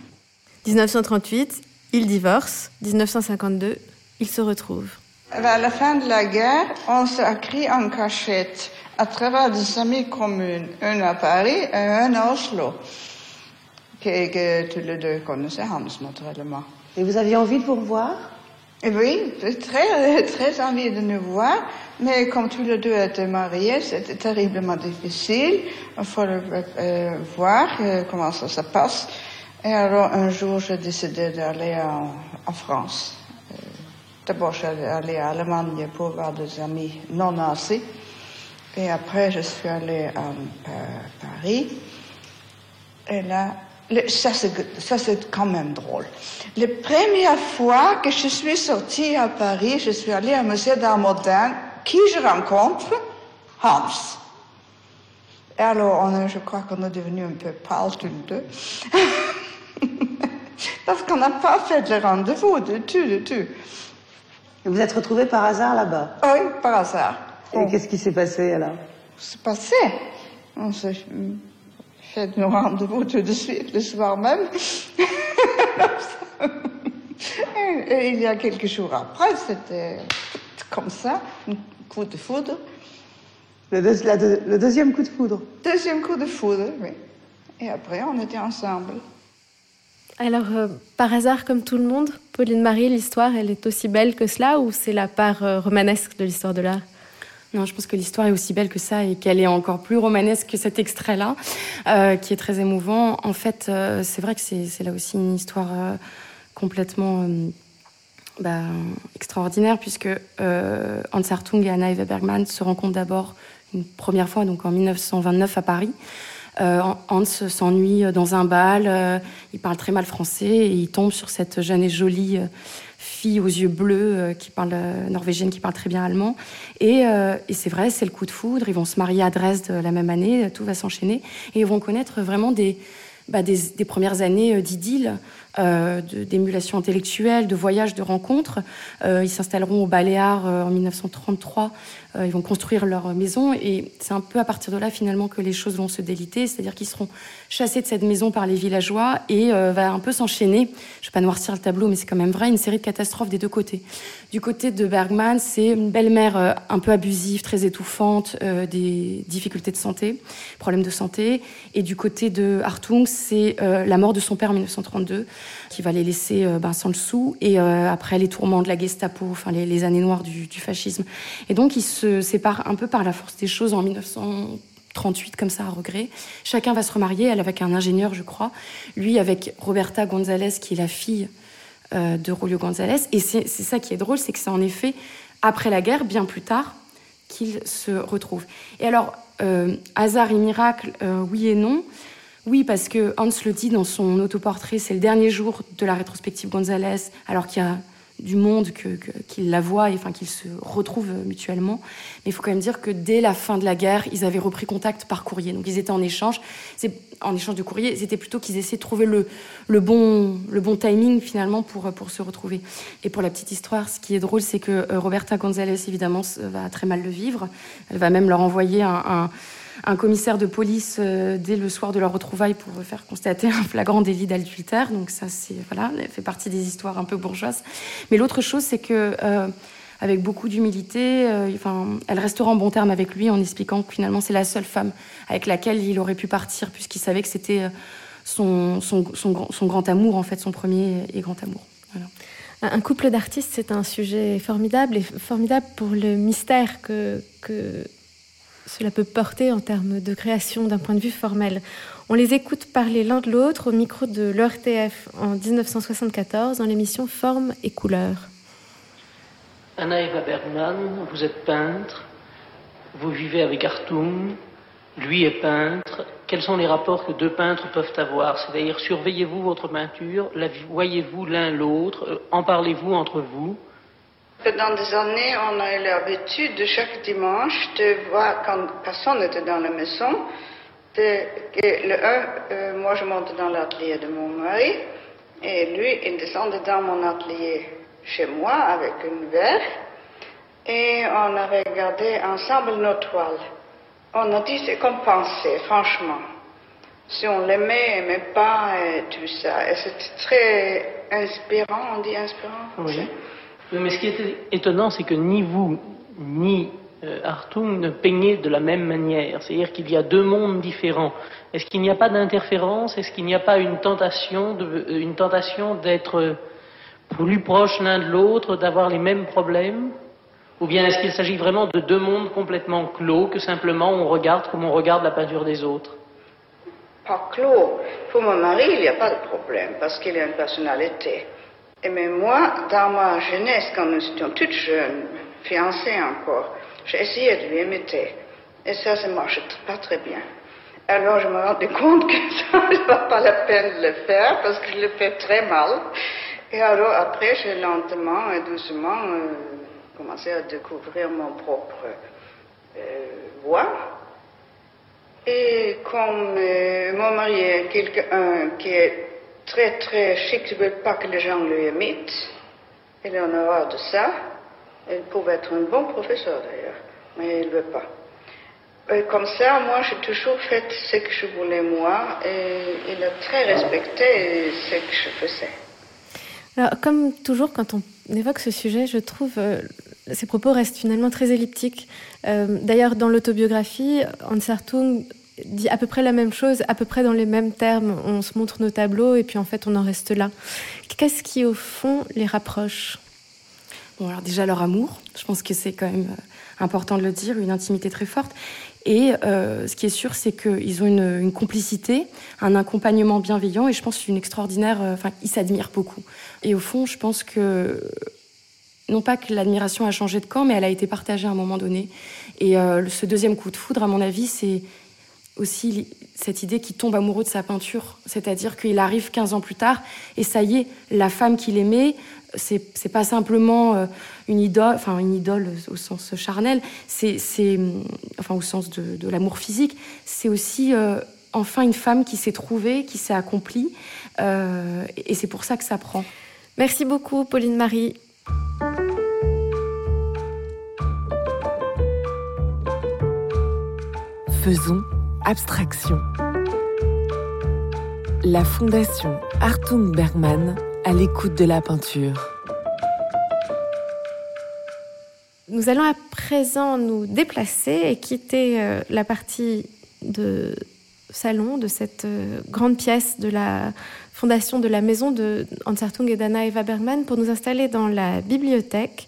1938, il divorce. 1952, il se retrouve.
À la fin de la guerre, on s'est écrit en cachette à travers des amis communes, un à Paris et un à Oslo, que, que tous les deux connaissaient Hans, naturellement.
Et vous aviez envie de vous revoir?
Et Oui, j'ai très, très envie de nous voir, mais comme tous les deux étaient mariés, c'était terriblement difficile. Il faut euh, voir euh, comment ça se passe. Et alors, un jour, j'ai décidé d'aller en, en, France. Euh, D'abord, je suis allée à Allemagne pour voir des amis non nazis. Et après, je suis allée à Paris. Et là, le, ça c'est quand même drôle. La première fois que je suis sortie à Paris, je suis allée au musée d'art moderne. Qui je rencontre? Hans. Et alors, on je crois qu'on est devenu un peu pâle tous les deux. Parce qu'on n'a pas fait le rendez-vous du tout, du tout.
Vous êtes retrouvés par hasard là-bas?
Oui, par hasard.
Et qu'est-ce qui s'est passé alors?
C'est passé? On s'est fait nos rendez-vous tout de suite le soir même. et, il y a quelques jours après, c'était comme ça, un coup de foudre.
Le, le deuxième coup de foudre
Deuxième coup de foudre, oui. Et après, on était ensemble.
Alors, euh, par hasard, comme tout le monde, Pauline Marie, l'histoire, elle est aussi belle que cela ou c'est la part euh, romanesque de l'histoire de l'art?
Non, je pense que l'histoire est aussi belle que ça et qu'elle est encore plus romanesque que cet extrait-là, euh, qui est très émouvant. En fait, c'est vrai que c'est là aussi une histoire complètement bah, extraordinaire, puisque Hans Hartung et Anna Eva Bergman se rencontrent d'abord une première fois, donc en 1929 à Paris. Euh, Hans s'ennuie dans un bal, euh, il parle très mal français et il tombe sur cette jeune et jolie euh, fille aux yeux bleus qui parle norvégienne, qui parle très bien allemand. Et, c'est vrai, c'est le coup de foudre. Ils vont se marier à Dresde la même année, tout va s'enchaîner et ils vont connaître vraiment des, bah, premières années d'idylle euh, d'émulation intellectuelle, de voyages, de rencontres. Euh, ils s'installeront au Baléares euh, en 1933. Ils vont construire leur maison et c'est un peu à partir de là finalement que les choses vont se déliter, c'est-à-dire qu'ils seront chassés de cette maison par les villageois et va un peu s'enchaîner. Je vais pas noircir le tableau, mais c'est quand même vrai, une série de catastrophes des deux côtés. Du côté de Bergman, c'est une belle-mère un peu abusive, très étouffante, des difficultés de santé, problèmes de santé. Et du côté de Hartung, c'est la mort de son père en 1932 qui va les laisser euh, ben, sans le sou, et euh, après les tourments de la Gestapo, enfin les, années noires du, fascisme. Et donc ils se séparent un peu par la force des choses en 1938, comme ça, à regret. Chacun va se remarier, elle avec un ingénieur, je crois, lui avec Roberta González, qui est la fille euh, de Rolio González. Et c'est ça qui est drôle, c'est que c'est en effet après la guerre, bien plus tard, qu'ils se retrouvent. Et alors, hasard et miracle, oui et non. Oui, parce que Hans le dit dans son autoportrait, c'est le dernier jour de la rétrospective González, alors qu'il y a du monde qu'ils la voient et enfin qu'ils se retrouvent mutuellement. Mais il faut quand même dire que dès la fin de la guerre, ils avaient repris contact par courrier. Donc ils étaient en échange. C'est en échange de courrier. C'était plutôt qu'ils essayaient de trouver le, bon, timing finalement pour, se retrouver. Et pour la petite histoire, ce qui est drôle, c'est que euh, Roberta González évidemment va très mal le vivre. Elle va même leur envoyer un commissaire de police euh, dès le soir de leur retrouvaille pour faire constater un flagrant délit d'adultère. Donc ça, c'est voilà, fait partie des histoires un peu bourgeoises. Mais l'autre chose, c'est que euh, avec beaucoup d'humilité, euh, enfin, elle restera en bon terme avec lui en expliquant que finalement c'est la seule femme avec laquelle il aurait pu partir puisqu'il savait que c'était son, son, son, grand amour en fait, son premier et grand amour.
Un couple d'artistes, c'est un sujet formidable et formidable pour le mystère que, que cela peut porter en termes de création d'un point de vue formel. On les écoute parler l'un de l'autre au micro de l'ERTF en 1974 dans l'émission Forme et couleurs.
Anna Eva Bergman, vous êtes peintre, vous vivez avec Artung, lui est peintre. Quels sont les rapports que deux peintres peuvent avoir? C'est-à-dire, surveillez-vous votre peinture, la voyez-vous l'un l'autre, en parlez-vous entre vous?
Pendant des années, on a eu l'habitude de chaque dimanche de voir quand personne était dans la maison. De, le euh, moi je montais dans l'atelier de mon mari et lui il descendait dans mon atelier chez moi avec une verre et on a regardé ensemble nos toiles. On a dit c'est comme penser, franchement. Si on l'aimait, aimait pas et tout ça. Et c'était très inspirant, on dit inspirant.
Oui. Mais ce qui est étonnant, c'est que ni vous, ni euh, ne peignez de la même manière. C'est-à-dire qu'il y a deux mondes différents. Est-ce qu'il n'y a pas d'interférence? Est-ce qu'il n'y a pas une tentation, euh, une tentation d'être plus proche l'un de l'autre, d'avoir les mêmes problèmes? Ou bien est-ce qu'il s'agit vraiment de deux mondes complètement clos, que simplement on regarde comme on regarde la peinture des autres?
Pas clos. Pour mon mari, il n'y a pas de problème, parce qu'il a une personnalité. Et mais moi, dans ma jeunesse, quand nous étions toutes jeunes, fiancées encore, j'ai essayé de lui imiter. Et ça, ça marche pas très bien. Alors je me rendais compte que ça ne va pas la peine de le faire parce que je le fais très mal. Et alors après, j'ai lentement et doucement euh, commencé à découvrir mon propre euh, voix. Et comme euh, mon mari est quelqu'un qui est très très chic, je ne veux pas que les gens lui imitent. Il en a de ça. Il pouvait être un bon professeur d'ailleurs, mais il ne veut pas. Comme ça, moi, j'ai toujours fait ce que je voulais moi, et il a très respecté ce que je faisais.
Alors, comme toujours, quand on évoque ce sujet, je trouve euh, ses propos restent finalement très elliptiques. Euh, d'ailleurs, dans l'autobiographie, Hans Hartung dit à peu près la même chose, à peu près dans les mêmes termes. On se montre nos tableaux et puis en fait, on en reste là. Qu'est-ce qui, au fond, les rapproche?
Bon, alors déjà leur amour, je pense que c'est quand même euh, important de le dire, une intimité très forte. Et euh, ce qui est sûr, c'est qu'ils ont une, complicité, un accompagnement bienveillant, et je pense une extraordinaire. Enfin, ils s'admirent beaucoup. Et au fond, je pense que non pas que l'admiration a changé de camp, mais elle a été partagée à un moment donné. Et euh, ce deuxième coup de foudre, à mon avis, c'est aussi cette idée qu'il tombe amoureux de sa peinture. C'est-à-dire qu'il arrive 15 ans plus tard, et ça y est, la femme qu'il aimait, c'est pas simplement euh, une idole, enfin une idole au sens charnel, c'est enfin au sens de, l'amour physique, c'est aussi euh, enfin une femme qui s'est trouvée, qui s'est accomplie, et c'est pour ça que ça prend.
Merci beaucoup, Pauline Marie.
Faisons abstraction. La Fondation Artung Bergman à l'écoute de la peinture.
Nous allons à présent nous déplacer et quitter euh, la partie de salon de cette euh, grande pièce de la fondation de la maison de Hans Hartung et d'Anna Eva Bergman pour nous installer dans la bibliothèque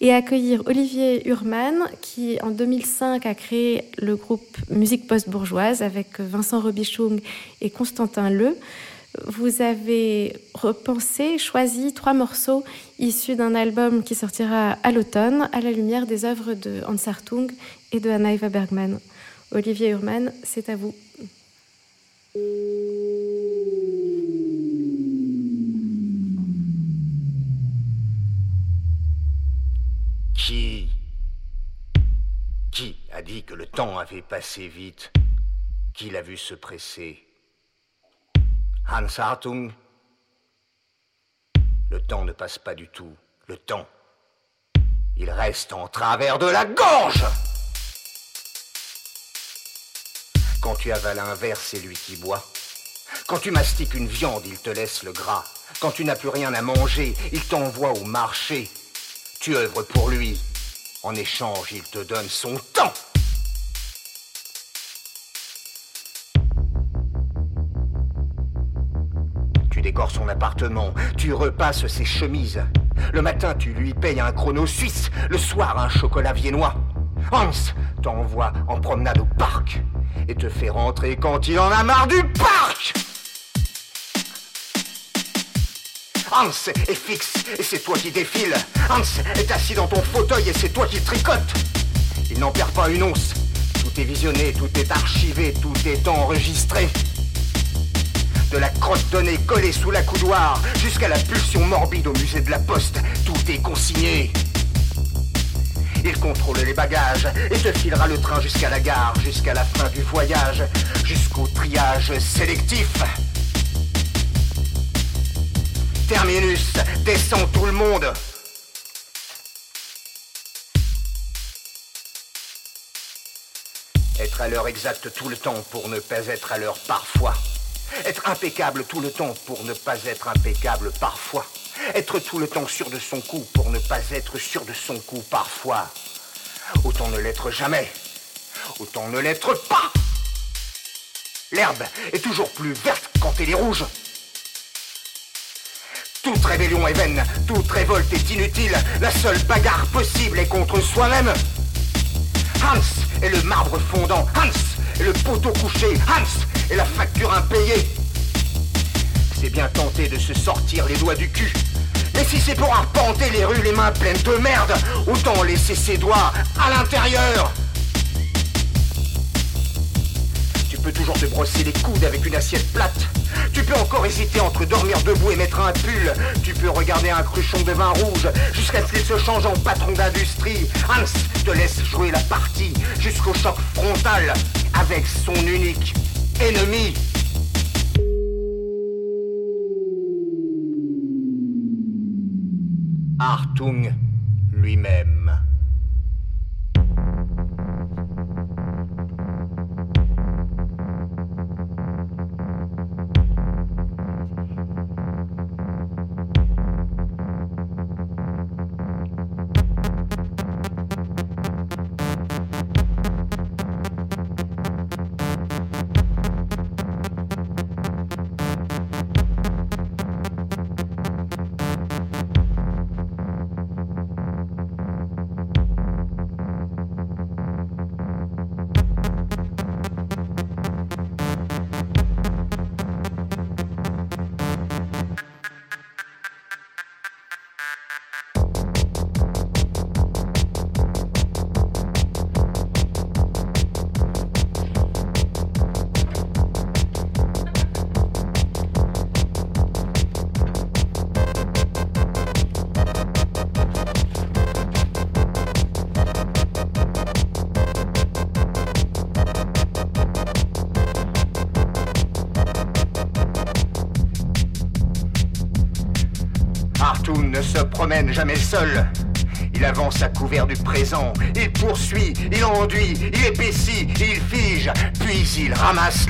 et accueillir Olivier Urman, qui en 2005 a créé le groupe Musique Post-Bourgeoise avec Vincent Robichung et Constantin Le. Vous avez repensé, choisi trois morceaux issus d'un album qui sortira à l'automne, à la lumière des œuvres de Hans Hartung et de Anna Eva Bergman. Olivier Urman, c'est à vous.
Qui a dit que le temps avait passé vite Qui l'a vu se presser? Hans Hartung Le temps ne passe pas du tout. Le temps, il reste en travers de la gorge Quand tu avales un verre, c'est lui qui boit. Quand tu mastiques une viande, il te laisse le gras. Quand tu n'as plus rien à manger, il t'envoie au marché. Tu œuvres pour lui. En échange, il te donne son temps. Tu décores son appartement, tu repasses ses chemises. Le matin, tu lui payes un chrono suisse, le soir, un chocolat viennois. Hans t'envoie en promenade au parc et te fait rentrer quand il en a marre du parc. Hans est fixe et c'est toi qui défile. Hans est assis dans ton fauteuil et c'est toi qui tricotes. Il n'en perd pas une once. Tout est visionné, tout est archivé, tout est enregistré. De la crotte donnée collée sous la coudoir jusqu'à la pulsion morbide au musée de la Poste, tout est consigné. Il contrôle les bagages et te filera le train jusqu'à la gare, jusqu'à la fin du voyage, jusqu'au triage sélectif. Terminus, descend tout le monde. Être à l'heure exacte tout le temps pour ne pas être à l'heure parfois. Être impeccable tout le temps pour ne pas être impeccable parfois. Être tout le temps sûr de son coup pour ne pas être sûr de son coup parfois. Autant ne l'être jamais. Autant ne l'être pas. L'herbe est toujours plus verte quand elle est rouge. Toute rébellion est vaine, toute révolte est inutile, la seule bagarre possible est contre soi-même. Hans est le marbre fondant, Hans est le poteau couché, Hans est la facture impayée. C'est bien tenté de se sortir les doigts du cul. Mais si c'est pour arpenter les rues les mains pleines de merde, autant laisser ses doigts à l'intérieur. Tu peux toujours te brosser les coudes avec une assiette plate. Tu peux encore hésiter entre dormir debout et mettre un pull. Tu peux regarder un cruchon de vin rouge jusqu'à ce qu'il se change en patron d'industrie. Hans te laisse jouer la partie jusqu'au choc frontal avec son unique ennemi. Artung lui-même.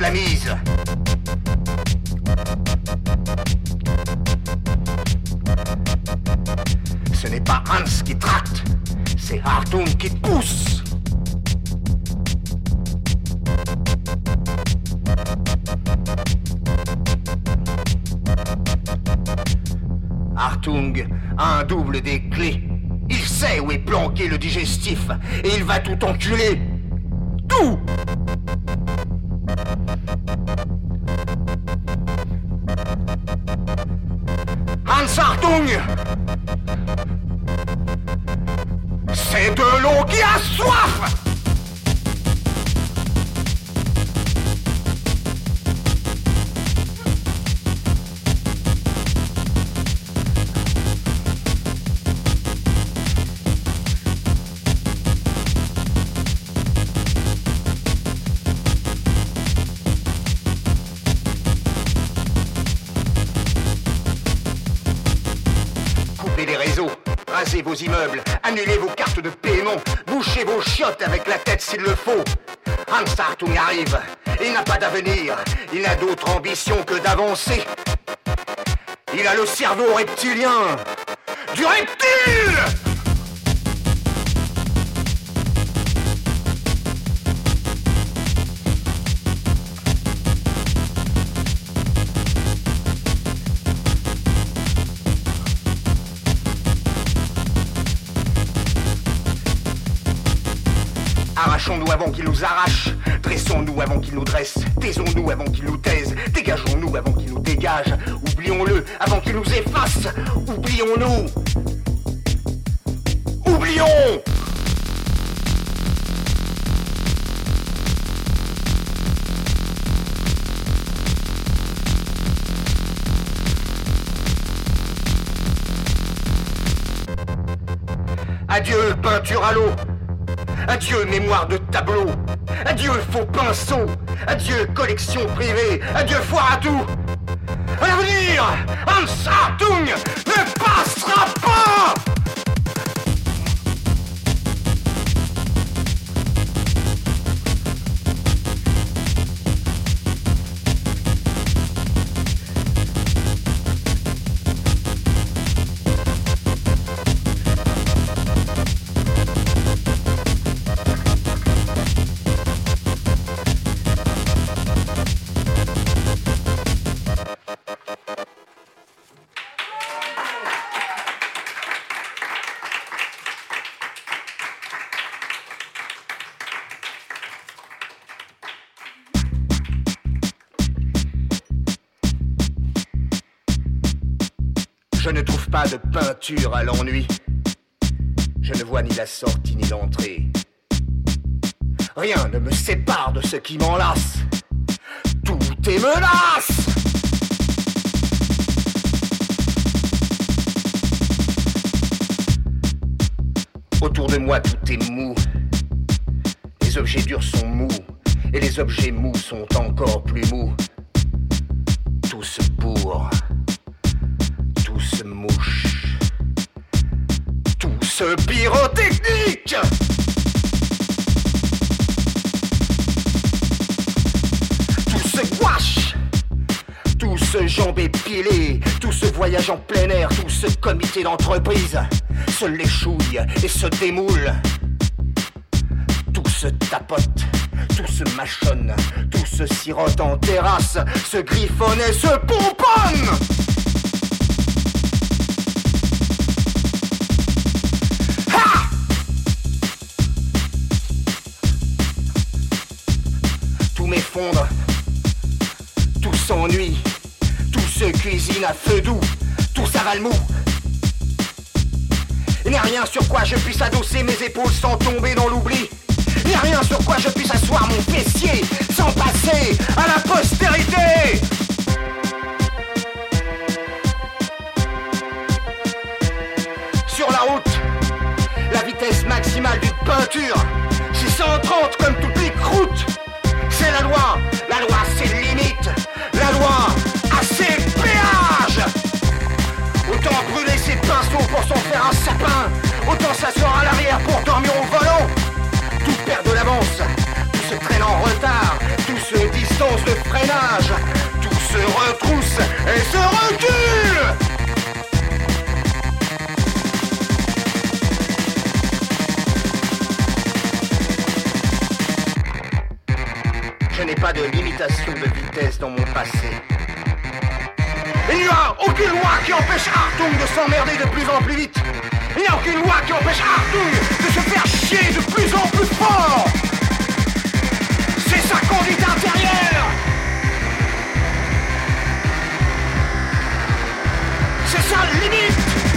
La mise. Ce n'est pas Hans qui tracte, c'est Hartung qui pousse. Hartung a un double des clés. Il sait où est planqué le digestif et il va tout enculer. Tout Hans Arrive. Il n'a pas d'avenir. Il n'a d'autre ambition que d'avancer. Il a le cerveau reptilien. Du reptile Arrachons-nous avant qu'il nous arrache. Dressons-nous avant qu'il nous dresse. Taisons-nous avant qu'il nous taise. Dégageons-nous avant qu'il nous dégage. Oublions-le avant qu'il nous efface. Oublions-nous. Oublions Adieu, peinture à l'eau. Adieu, mémoire de tableau. Adieu, faux pinceau. Adieu, collection privée. Adieu, foire à tout. L'avenir, Hans ne passera pas de peinture à l'ennui. Je ne vois ni la sortie ni l'entrée. Rien ne me sépare de ce qui m'enlace. Tout est menace Autour de moi, tout est mou. Les objets durs sont mous. Et les objets mous sont encore plus mous. Tout se bourre. Se pyrotechnique. Tout se gouache. Tout ce jambes épilées, tout ce voyage en plein air, tout ce comité d'entreprise se l'échouille et se démoule. Tout se tapote, tout se mâchonne, tout se sirote en terrasse, se griffonne et se pomponne. Tout se cuisine à feu doux, tout s'avale mou. Il n'y a rien sur quoi je puisse adosser mes épaules sans tomber dans l'oubli. Il n'y a rien sur quoi je puisse asseoir mon fessier sans passer à la postérité. Sur la route, la vitesse maximale d'une peinture, c'est 130 comme toutes les croûtes. C'est la loi, la loi c'est pour s'en faire un sapin. Autant s'asseoir à l'arrière pour dormir au volant. Tout perd de l'avance, tout se traîne en retard, tout se distance de freinage, tout se retrousse et se recule. Je n'ai pas de limitation de vitesse dans mon passé. Il n'y a aucune loi qui empêche Artung de s'emmerder de plus en plus vite. Il n'y a aucune loi qui empêche Artung de se faire chier de plus en plus fort. C'est sa conduite intérieure. C'est sa limite.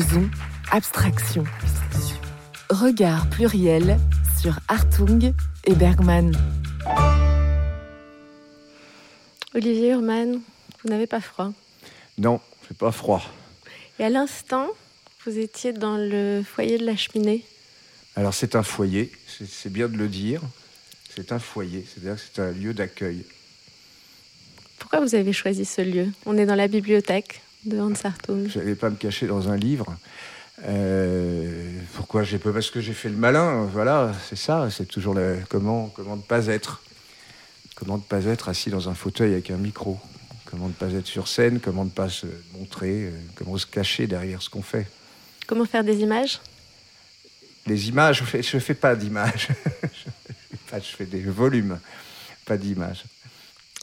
Faisons abstraction. Regard pluriel sur Hartung et Bergman.
Olivier Urman, vous n'avez pas froid.
Non, c'est pas froid.
Et à l'instant, vous étiez dans le foyer de la cheminée.
Alors c'est un foyer, c'est- c'est bien de le dire. C'est un foyer, c'est-à-dire que c'est un lieu d'accueil.
Pourquoi vous avez choisi ce lieu? On est dans la bibliothèque de Hans Hartung.
Je n'allais pas me cacher dans un livre. Euh, pourquoi j'ai pas Parce que j'ai fait le malin. Voilà, c'est ça. C'est toujours le comment comment ne pas être comment ne pas être assis dans un fauteuil avec un micro. Comment ne pas être sur scène. Comment ne pas se montrer. euh, Comment se cacher derrière ce qu'on fait.
Comment faire des images?
Les images, je fais, je fais pas d'images. je fais des volumes, pas d'images.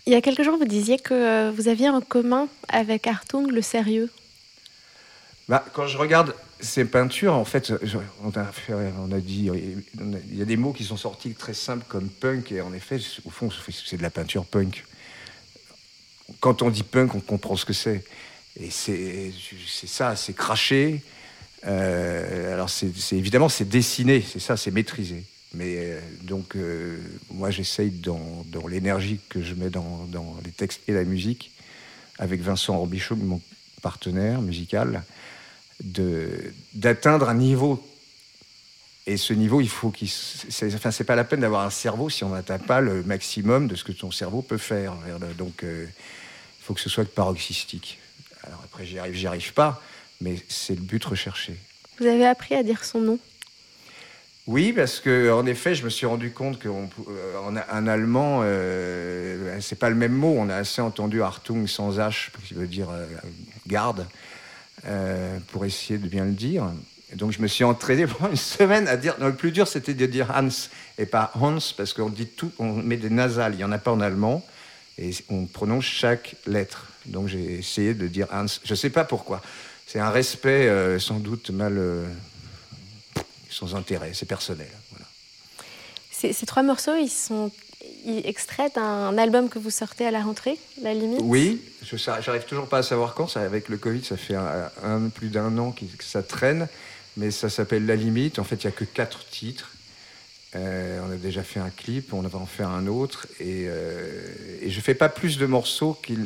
Il y a quelques jours, vous disiez que euh, vous aviez en commun avec Hartung le sérieux.
Bah, quand je regarde ces peintures, en fait, on a, dit, il y a des mots qui sont sortis très simples comme punk, et en effet, au fond, c'est de la peinture punk. Quand on dit punk, on comprend ce que c'est. Et c'est ça, c'est craché. Euh, alors, c'est- évidemment, c'est dessiné, c'est ça, c'est maîtrisé. Mais euh, donc, euh, moi, j'essaye, dans, l'énergie que je mets dans, les textes et la musique, avec Vincent Orbichaud, mon partenaire musical, d'atteindre un niveau. Et ce niveau, il faut qu'il. c'est- Enfin, c'est pas la peine d'avoir un cerveau si on n'atteint pas le maximum de ce que ton cerveau peut faire. Donc, euh, il faut que ce soit paroxystique. Alors après, j'y arrive, j'y arrive pas, mais c'est le but recherché.
Vous avez appris à dire son nom?
Oui, parce que en effet, je me suis rendu compte qu'en en, en allemand, euh, c'est pas le même mot. On a assez entendu Hartung sans H, qui veut dire euh, garde, euh, pour essayer de bien le dire. Donc je me suis entraîné pendant une semaine à dire. Non, le plus dur, c'était de dire Hans et pas Hans, parce qu'on met des nasales. Il y en a pas en allemand, et on prononce chaque lettre. Donc j'ai essayé de dire Hans. Je sais pas pourquoi. C'est un respect euh, sans doute mal. Intérêt, c'est personnel. Voilà.
Ces, ces trois morceaux, ils sont extraits d'un album que vous sortez à la rentrée, La Limite?
Oui, j'arrive toujours pas à savoir quand. Ça, avec le Covid, ça fait un, un- plus d'un an que ça traîne, mais ça s'appelle La Limite. En fait, il y a que quatre titres. Euh, on a déjà fait un clip, on va en faire un autre, et, euh, et je fais pas plus de morceaux qu'il-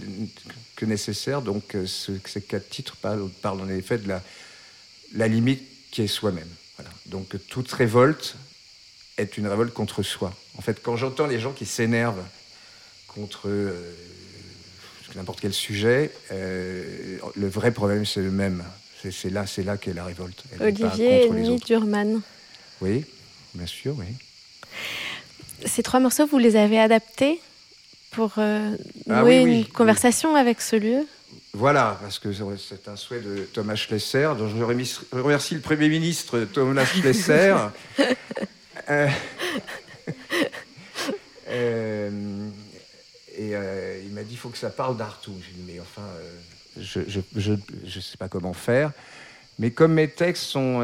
que nécessaire. Donc, euh, ce- ces quatre titres parlent, parlent en effet de la, la limite qui est soi-même. Voilà. Donc, toute révolte est une révolte contre soi. En fait, quand j'entends les gens qui s'énervent contre euh, n'importe quel sujet, euh, le vrai problème, c'est le même. C'est- là, c'est là qu'est la révolte. Elle
Olivier,
autres.
d'Urman.
Oui, bien sûr, oui.
Ces trois morceaux, vous les avez adaptés pour euh,
Ah
nouer
oui, oui,
une
oui.
conversation avec ce lieu?
Voilà, parce que c'est un souhait de Thomas Schlesser, dont je remercie, le Premier ministre Thomas Schlesser. Euh, euh, et euh, il m'a dit il faut que ça parle d'Artou. J'ai dit mais enfin, je ne je, je, je sais pas comment faire. Mais comme mes textes sont,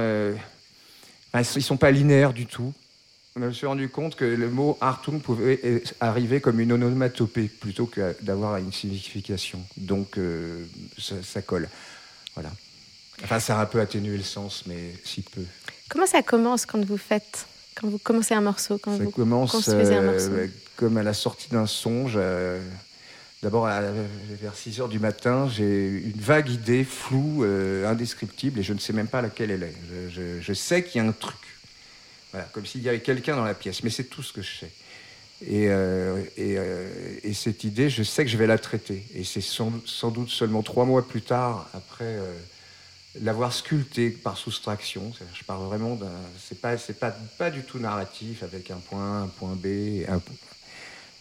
enfin, ils sont pas linéaires du tout, je me suis rendu compte que le mot Hartung pouvait arriver comme une onomatopée plutôt que d'avoir une signification. Donc euh, ça, colle. Voilà. Enfin, ça a un peu atténué le sens, mais si peu.
Comment ça commence quand vous faites, quand vous commencez un morceau, quand
ça
vous
commence,
construisez un morceau?
euh, Comme à la sortie d'un songe. Euh, d'abord, vers 6 heures du matin, j'ai une vague idée floue, indescriptible, et je ne sais même pas laquelle elle est. je sais qu'il y a un truc comme s'il y avait quelqu'un dans la pièce, mais c'est tout ce que je sais. Euh, euh, et, cette idée, je sais que je vais la traiter. Et c'est sans, doute seulement trois mois plus tard, après euh, l'avoir sculptée par soustraction. Je parle vraiment d'un. C'est pas, pas, du tout narratif avec un point, un point B.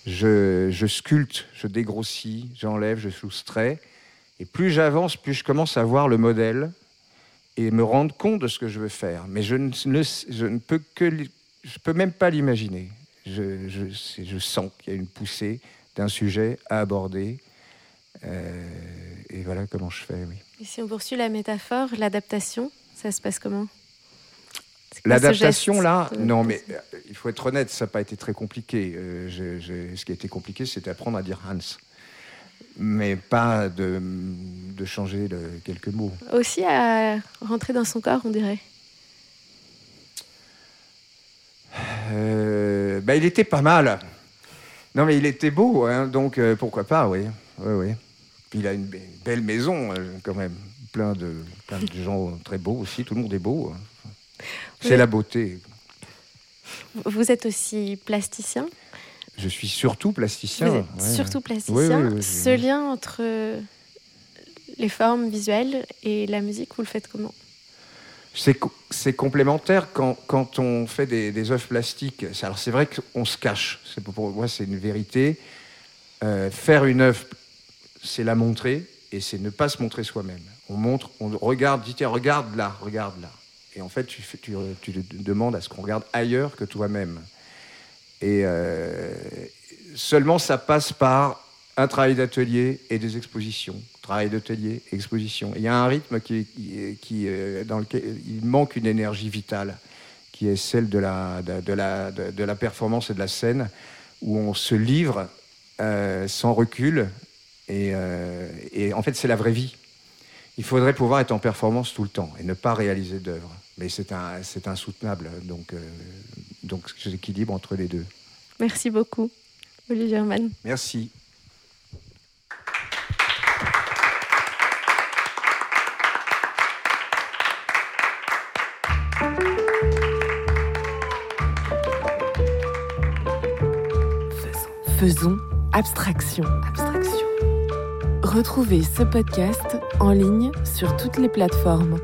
je sculpte, je dégrossis, j'enlève, je soustrais. Et plus j'avance, plus je commence à voir le modèle et me rendre compte de ce que je veux faire. Mais je ne, je ne peux que, je peux même pas l'imaginer. Je, je, je, sens qu'il y a une poussée d'un sujet à aborder. Euh, et voilà comment je fais, oui.
Et si on poursuit la métaphore, l'adaptation, ça se passe comment?
L'adaptation, là, non, mais euh, il faut être honnête, ça n'a pas été très compliqué. Euh, ce qui a été compliqué, c'était apprendre à dire Hans mais pas de, de changer de quelques mots.
Aussi à rentrer dans son corps, on dirait.
Euh, bah, il était pas mal. Non, mais il était beau, hein, donc euh, pourquoi pas, oui. oui, oui. Puis il a une, belle maison, euh, quand même. Plein de, plein de gens très beaux aussi. Tout le monde est beau. Hein. C'est la beauté.
Vous êtes aussi plasticien?
Je suis surtout plasticien.
Surtout plasticien. Ce lien entre les formes visuelles et la musique, vous le faites comment?
C'est complémentaire quand, quand, on fait des, des œuvres plastiques. Alors c'est vrai qu'on se cache. Pour moi, c'est une vérité. Euh, faire une œuvre, c'est la montrer et c'est ne pas se montrer soi-même. On montre, on regarde, dit tiens, regarde là, regarde là. Et en fait, tu, tu, tu demandes à ce qu'on regarde ailleurs que toi-même. Et euh, seulement ça passe par un travail d'atelier et des expositions. Travail d'atelier, exposition. Il y a un rythme qui, euh, dans lequel il manque une énergie vitale, qui est celle de la, de, la, de, la performance et de la scène, où on se livre euh, sans recul. Et, en fait, c'est la vraie vie. Il faudrait pouvoir être en performance tout le temps et ne pas réaliser d'œuvres. Mais c'est un, insoutenable. Donc, donc j'équilibre entre les deux.
Merci beaucoup, Olivier German.
Merci.
Faisons abstraction. Abstraction. Retrouvez ce podcast en ligne sur toutes les plateformes